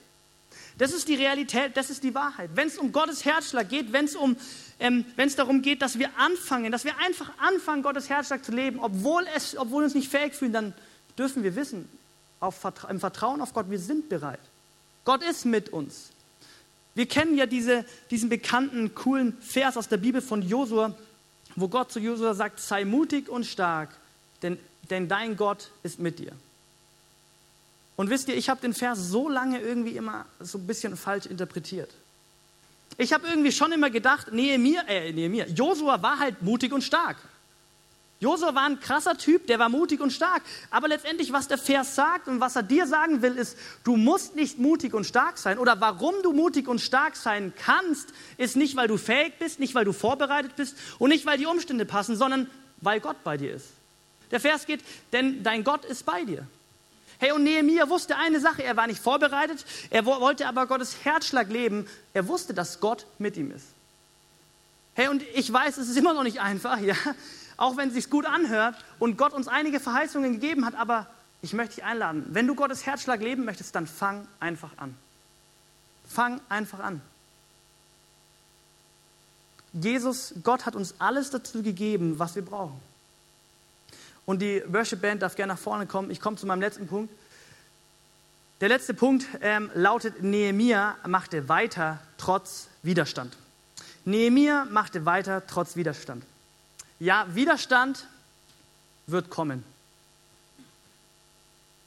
Das ist die Realität, das ist die Wahrheit. Wenn es um Gottes Herzschlag geht, wenn es um, ähm, darum geht, dass wir anfangen, dass wir einfach anfangen, Gottes Herzschlag zu leben, obwohl, es, obwohl wir uns nicht fähig fühlen, dann dürfen wir wissen, auf, im Vertrauen auf Gott, wir sind bereit. Gott ist mit uns. Wir kennen ja diese, diesen bekannten, coolen Vers aus der Bibel von Josua, wo Gott zu Josua sagt, sei mutig und stark, denn, denn dein Gott ist mit dir. Und wisst ihr, ich habe den Vers so lange irgendwie immer so ein bisschen falsch interpretiert. Ich habe irgendwie schon immer gedacht, Nehemiah, äh, Nehemiah, Josua war halt mutig und stark. Josua war ein krasser Typ, der war mutig und stark. Aber letztendlich, was der Vers sagt und was er dir sagen will, ist, du musst nicht mutig und stark sein. Oder warum du mutig und stark sein kannst, ist nicht, weil du fähig bist, nicht, weil du vorbereitet bist und nicht, weil die Umstände passen, sondern weil Gott bei dir ist. Der Vers geht, denn dein Gott ist bei dir. Hey, und Nehemiah wusste eine Sache, er war nicht vorbereitet, er wollte aber Gottes Herzschlag leben. Er wusste, dass Gott mit ihm ist. Hey, und ich weiß, es ist immer noch nicht einfach, (laughs) ja auch wenn es sich gut anhört und Gott uns einige Verheißungen gegeben hat, aber ich möchte dich einladen, wenn du Gottes Herzschlag leben möchtest, dann fang einfach an. Fang einfach an. Jesus, Gott hat uns alles dazu gegeben, was wir brauchen. Und die Worship Band darf gerne nach vorne kommen. Ich komme zu meinem letzten Punkt. Der letzte Punkt ähm, lautet, Nehemia machte weiter trotz Widerstand. Nehemia machte weiter trotz Widerstand. Ja, Widerstand wird kommen.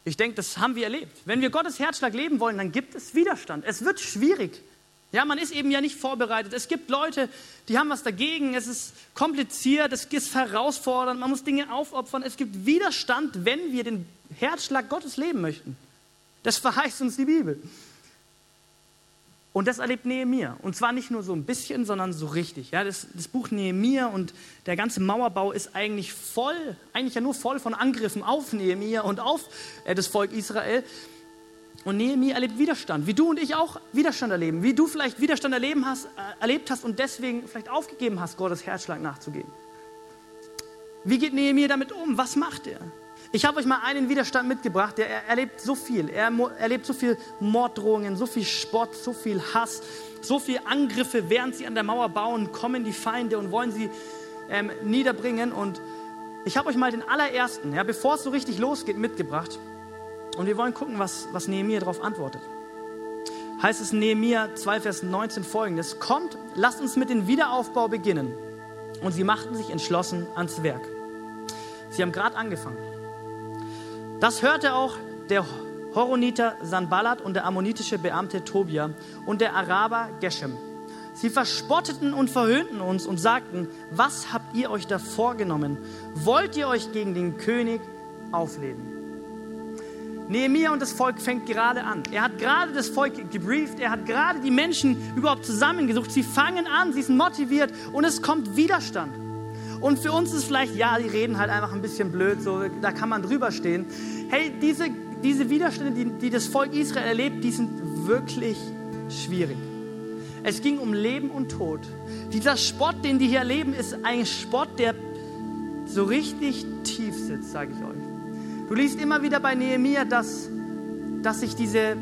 Ich denke, das haben wir erlebt. Wenn wir Gottes Herzschlag leben wollen, dann gibt es Widerstand. Es wird schwierig. Ja, man ist eben ja nicht vorbereitet. Es gibt Leute, die haben was dagegen. Es ist kompliziert, es ist herausfordernd, man muss Dinge aufopfern. Es gibt Widerstand, wenn wir den Herzschlag Gottes leben möchten. Das verheißt uns die Bibel. Und das erlebt Nehemiah. Und zwar nicht nur so ein bisschen, sondern so richtig. Ja, das, das Buch Nehemiah und der ganze Mauerbau ist eigentlich voll, eigentlich ja nur voll von Angriffen auf Nehemiah und auf äh, das Volk Israel. Und Nehemiah erlebt Widerstand, wie du und ich auch Widerstand erleben. Wie du vielleicht Widerstand erleben hast, äh, erlebt hast und deswegen vielleicht aufgegeben hast, Gottes Herzschlag nachzugehen. Wie geht Nehemiah damit um? Was macht er? Ich habe euch mal einen Widerstand mitgebracht, der erlebt so viel. Er erlebt so viel Morddrohungen, so viel Spott, so viel Hass, so viele Angriffe. Während sie an der Mauer bauen, kommen die Feinde und wollen sie ähm, niederbringen. Und ich habe euch mal den allerersten, ja, bevor es so richtig losgeht, mitgebracht. Und wir wollen gucken, was, was Nehemiah darauf antwortet. Heißt es in Nehemiah 2, Vers 19 folgendes: Kommt, lasst uns mit dem Wiederaufbau beginnen. Und sie machten sich entschlossen ans Werk. Sie haben gerade angefangen. Das hörte auch der Horoniter Sanballat und der ammonitische Beamte Tobia und der Araber Geshem. Sie verspotteten und verhöhnten uns und sagten, was habt ihr euch da vorgenommen? Wollt ihr euch gegen den König auflehnen? Nehemiah und das Volk fängt gerade an. Er hat gerade das Volk gebrieft, er hat gerade die Menschen überhaupt zusammengesucht. Sie fangen an, sie sind motiviert und es kommt Widerstand. Und für uns ist vielleicht, ja, die reden halt einfach ein bisschen blöd, so, da kann man drüber stehen. Hey, diese, diese Widerstände, die, die das Volk Israel erlebt, die sind wirklich schwierig. Es ging um Leben und Tod. Dieser Spott, den die hier erleben, ist ein Spott, der so richtig tief sitzt, sage ich euch. Du liest immer wieder bei Nehemiah, dass, dass sich diese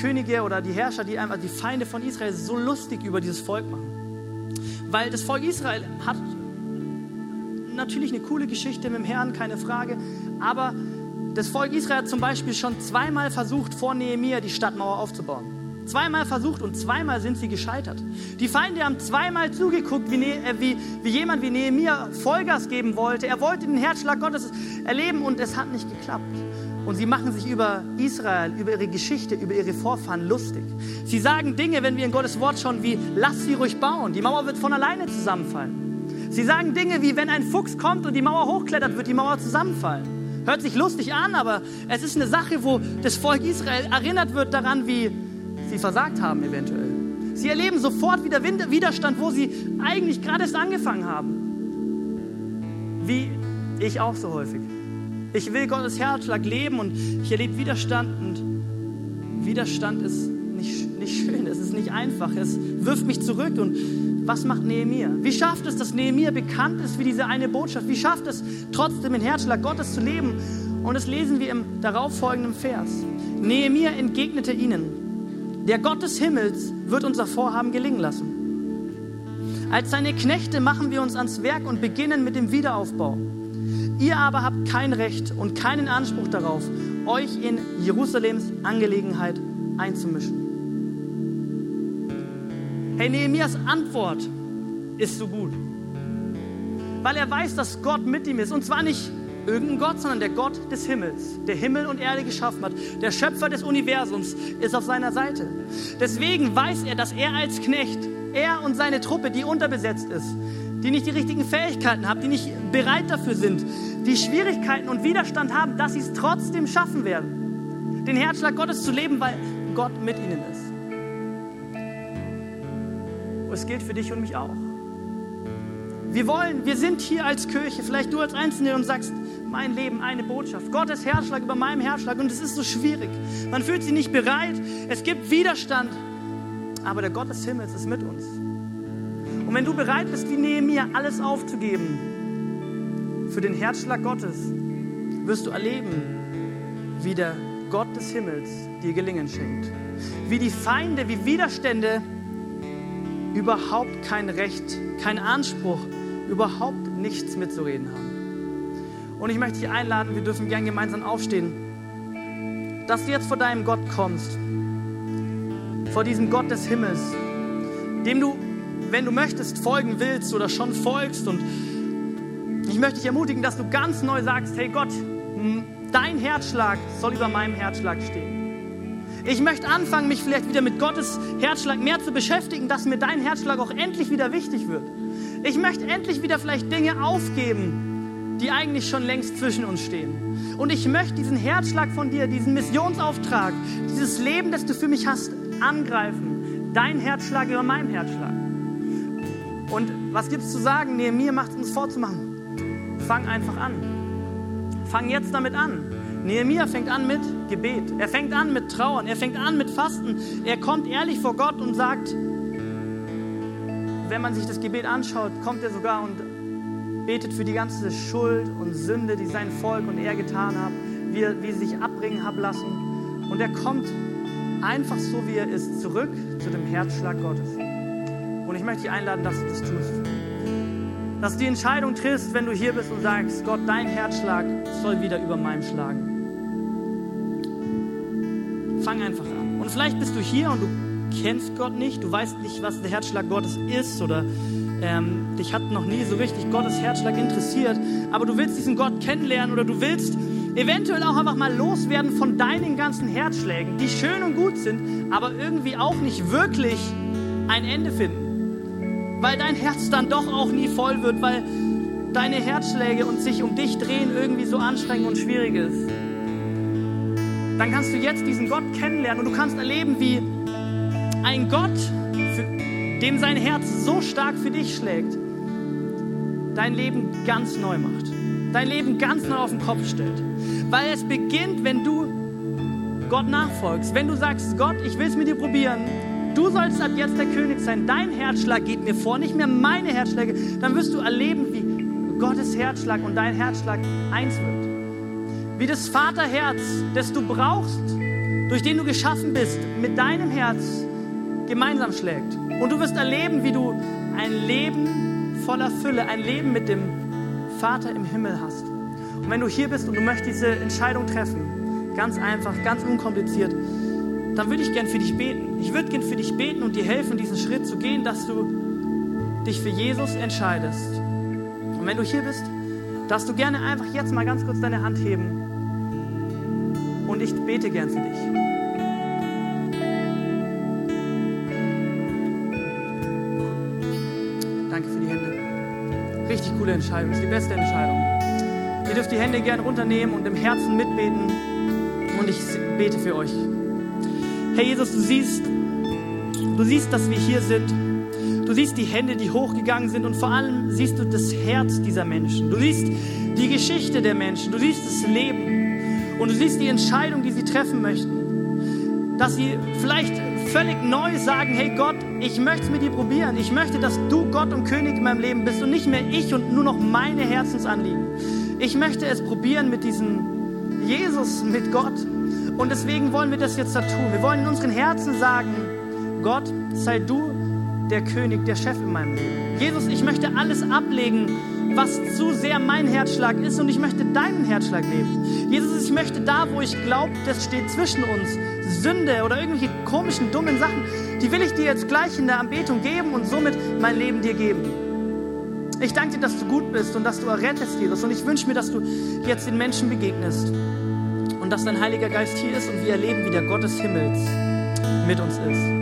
Könige oder die Herrscher, die einfach die Feinde von Israel so lustig über dieses Volk machen. Weil das Volk Israel hat natürlich eine coole Geschichte mit dem Herrn, keine Frage. Aber das Volk Israel hat zum Beispiel schon zweimal versucht, vor Nehemiah die Stadtmauer aufzubauen. Zweimal versucht und zweimal sind sie gescheitert. Die Feinde haben zweimal zugeguckt, wie, ne äh, wie, wie jemand wie Nehemiah Vollgas geben wollte. Er wollte den Herzschlag Gottes erleben und es hat nicht geklappt. Und sie machen sich über Israel, über ihre Geschichte, über ihre Vorfahren lustig. Sie sagen Dinge, wenn wir in Gottes Wort schauen, wie, lass sie ruhig bauen, die Mauer wird von alleine zusammenfallen. Sie sagen Dinge wie, wenn ein Fuchs kommt und die Mauer hochklettert, wird die Mauer zusammenfallen. Hört sich lustig an, aber es ist eine Sache, wo das Volk Israel erinnert wird daran, wie sie versagt haben eventuell. Sie erleben sofort wieder Widerstand, wo sie eigentlich gerade erst angefangen haben. Wie ich auch so häufig. Ich will Gottes Herzschlag leben und ich erlebe Widerstand und Widerstand ist schön, es ist nicht einfach, es wirft mich zurück und was macht Nehemiah? Wie schafft es, dass Nehemiah bekannt ist wie diese eine Botschaft? Wie schafft es, trotzdem den Herzschlag Gottes zu leben? Und das lesen wir im darauffolgenden Vers. Nehemiah entgegnete ihnen, der Gott des Himmels wird unser Vorhaben gelingen lassen. Als seine Knechte machen wir uns ans Werk und beginnen mit dem Wiederaufbau. Ihr aber habt kein Recht und keinen Anspruch darauf, euch in Jerusalems Angelegenheit einzumischen. Hey, Nehemias Antwort ist so gut. Weil er weiß, dass Gott mit ihm ist. Und zwar nicht irgendein Gott, sondern der Gott des Himmels, der Himmel und Erde geschaffen hat. Der Schöpfer des Universums ist auf seiner Seite. Deswegen weiß er, dass er als Knecht, er und seine Truppe, die unterbesetzt ist, die nicht die richtigen Fähigkeiten haben, die nicht bereit dafür sind, die Schwierigkeiten und Widerstand haben, dass sie es trotzdem schaffen werden, den Herzschlag Gottes zu leben, weil Gott mit ihnen ist es gilt für dich und mich auch. Wir wollen, wir sind hier als Kirche, vielleicht du als Einzelne und sagst, mein Leben, eine Botschaft. Gottes Herzschlag über meinem Herzschlag und es ist so schwierig. Man fühlt sich nicht bereit, es gibt Widerstand, aber der Gott des Himmels ist mit uns. Und wenn du bereit bist, wie Nehemiah alles aufzugeben für den Herzschlag Gottes, wirst du erleben, wie der Gott des Himmels dir Gelingen schenkt. Wie die Feinde, wie Widerstände überhaupt kein Recht, kein Anspruch, überhaupt nichts mitzureden haben. Und ich möchte dich einladen, wir dürfen gern gemeinsam aufstehen, dass du jetzt vor deinem Gott kommst, vor diesem Gott des Himmels, dem du, wenn du möchtest, folgen willst oder schon folgst. Und ich möchte dich ermutigen, dass du ganz neu sagst, hey Gott, dein Herzschlag soll über meinem Herzschlag stehen. Ich möchte anfangen, mich vielleicht wieder mit Gottes Herzschlag mehr zu beschäftigen, dass mir dein Herzschlag auch endlich wieder wichtig wird. Ich möchte endlich wieder vielleicht Dinge aufgeben, die eigentlich schon längst zwischen uns stehen. Und ich möchte diesen Herzschlag von dir, diesen Missionsauftrag, dieses Leben, das du für mich hast, angreifen. Dein Herzschlag über meinem Herzschlag. Und was gibt es zu sagen? Nee, mir macht es uns vorzumachen. Fang einfach an. Fang jetzt damit an. Nehemiah fängt an mit Gebet. Er fängt an mit Trauern. Er fängt an mit Fasten. Er kommt ehrlich vor Gott und sagt, wenn man sich das Gebet anschaut, kommt er sogar und betet für die ganze Schuld und Sünde, die sein Volk und er getan haben, wie, wie sie sich abbringen haben lassen. Und er kommt einfach so, wie er ist, zurück zu dem Herzschlag Gottes. Und ich möchte dich einladen, dass du das tust. Dass du die Entscheidung triffst, wenn du hier bist und sagst, Gott, dein Herzschlag soll wieder über meinem schlagen. Fang einfach an. Und vielleicht bist du hier und du kennst Gott nicht, du weißt nicht, was der Herzschlag Gottes ist oder ähm, dich hat noch nie so richtig Gottes Herzschlag interessiert, aber du willst diesen Gott kennenlernen oder du willst eventuell auch einfach mal loswerden von deinen ganzen Herzschlägen, die schön und gut sind, aber irgendwie auch nicht wirklich ein Ende finden. Weil dein Herz dann doch auch nie voll wird, weil deine Herzschläge und sich um dich drehen irgendwie so anstrengend und schwierig ist. Dann kannst du jetzt diesen Gott kennenlernen und du kannst erleben, wie ein Gott, dem sein Herz so stark für dich schlägt, dein Leben ganz neu macht. Dein Leben ganz neu auf den Kopf stellt. Weil es beginnt, wenn du Gott nachfolgst. Wenn du sagst, Gott, ich will es mit dir probieren. Du sollst ab jetzt der König sein. Dein Herzschlag geht mir vor, nicht mehr meine Herzschläge. Dann wirst du erleben, wie Gottes Herzschlag und dein Herzschlag eins wird. Wie das Vaterherz, das du brauchst, durch den du geschaffen bist, mit deinem Herz gemeinsam schlägt. Und du wirst erleben, wie du ein Leben voller Fülle, ein Leben mit dem Vater im Himmel hast. Und wenn du hier bist und du möchtest diese Entscheidung treffen, ganz einfach, ganz unkompliziert, dann würde ich gern für dich beten. Ich würde gern für dich beten und dir helfen, diesen Schritt zu gehen, dass du dich für Jesus entscheidest. Und wenn du hier bist, darfst du gerne einfach jetzt mal ganz kurz deine Hand heben. Und ich bete gern für dich. richtig coole Entscheidung. Ist die beste Entscheidung. Ihr dürft die Hände gerne runternehmen und im Herzen mitbeten. Und ich bete für euch. Herr Jesus, du siehst, du siehst, dass wir hier sind. Du siehst die Hände, die hochgegangen sind und vor allem siehst du das Herz dieser Menschen. Du siehst die Geschichte der Menschen. Du siehst das Leben. Und du siehst die Entscheidung, die sie treffen möchten. Dass sie vielleicht völlig neu sagen, hey Gott, ich möchte es mit dir probieren. Ich möchte, dass du Gott und König in meinem Leben bist und nicht mehr ich und nur noch meine Herzensanliegen. Ich möchte es probieren mit diesem Jesus, mit Gott. Und deswegen wollen wir das jetzt da tun. Wir wollen in unseren Herzen sagen, Gott, sei du der König, der Chef in meinem Leben. Jesus, ich möchte alles ablegen, was zu sehr mein Herzschlag ist und ich möchte deinen Herzschlag leben. Jesus, ich möchte da, wo ich glaube, das steht zwischen uns, Sünde oder irgendwelche komischen, dummen Sachen, die will ich dir jetzt gleich in der Anbetung geben und somit mein Leben dir geben. Ich danke dir, dass du gut bist und dass du errettest, Jesus. Und ich wünsche mir, dass du jetzt den Menschen begegnest und dass dein Heiliger Geist hier ist und wir erleben, wie der Gott des Himmels mit uns ist.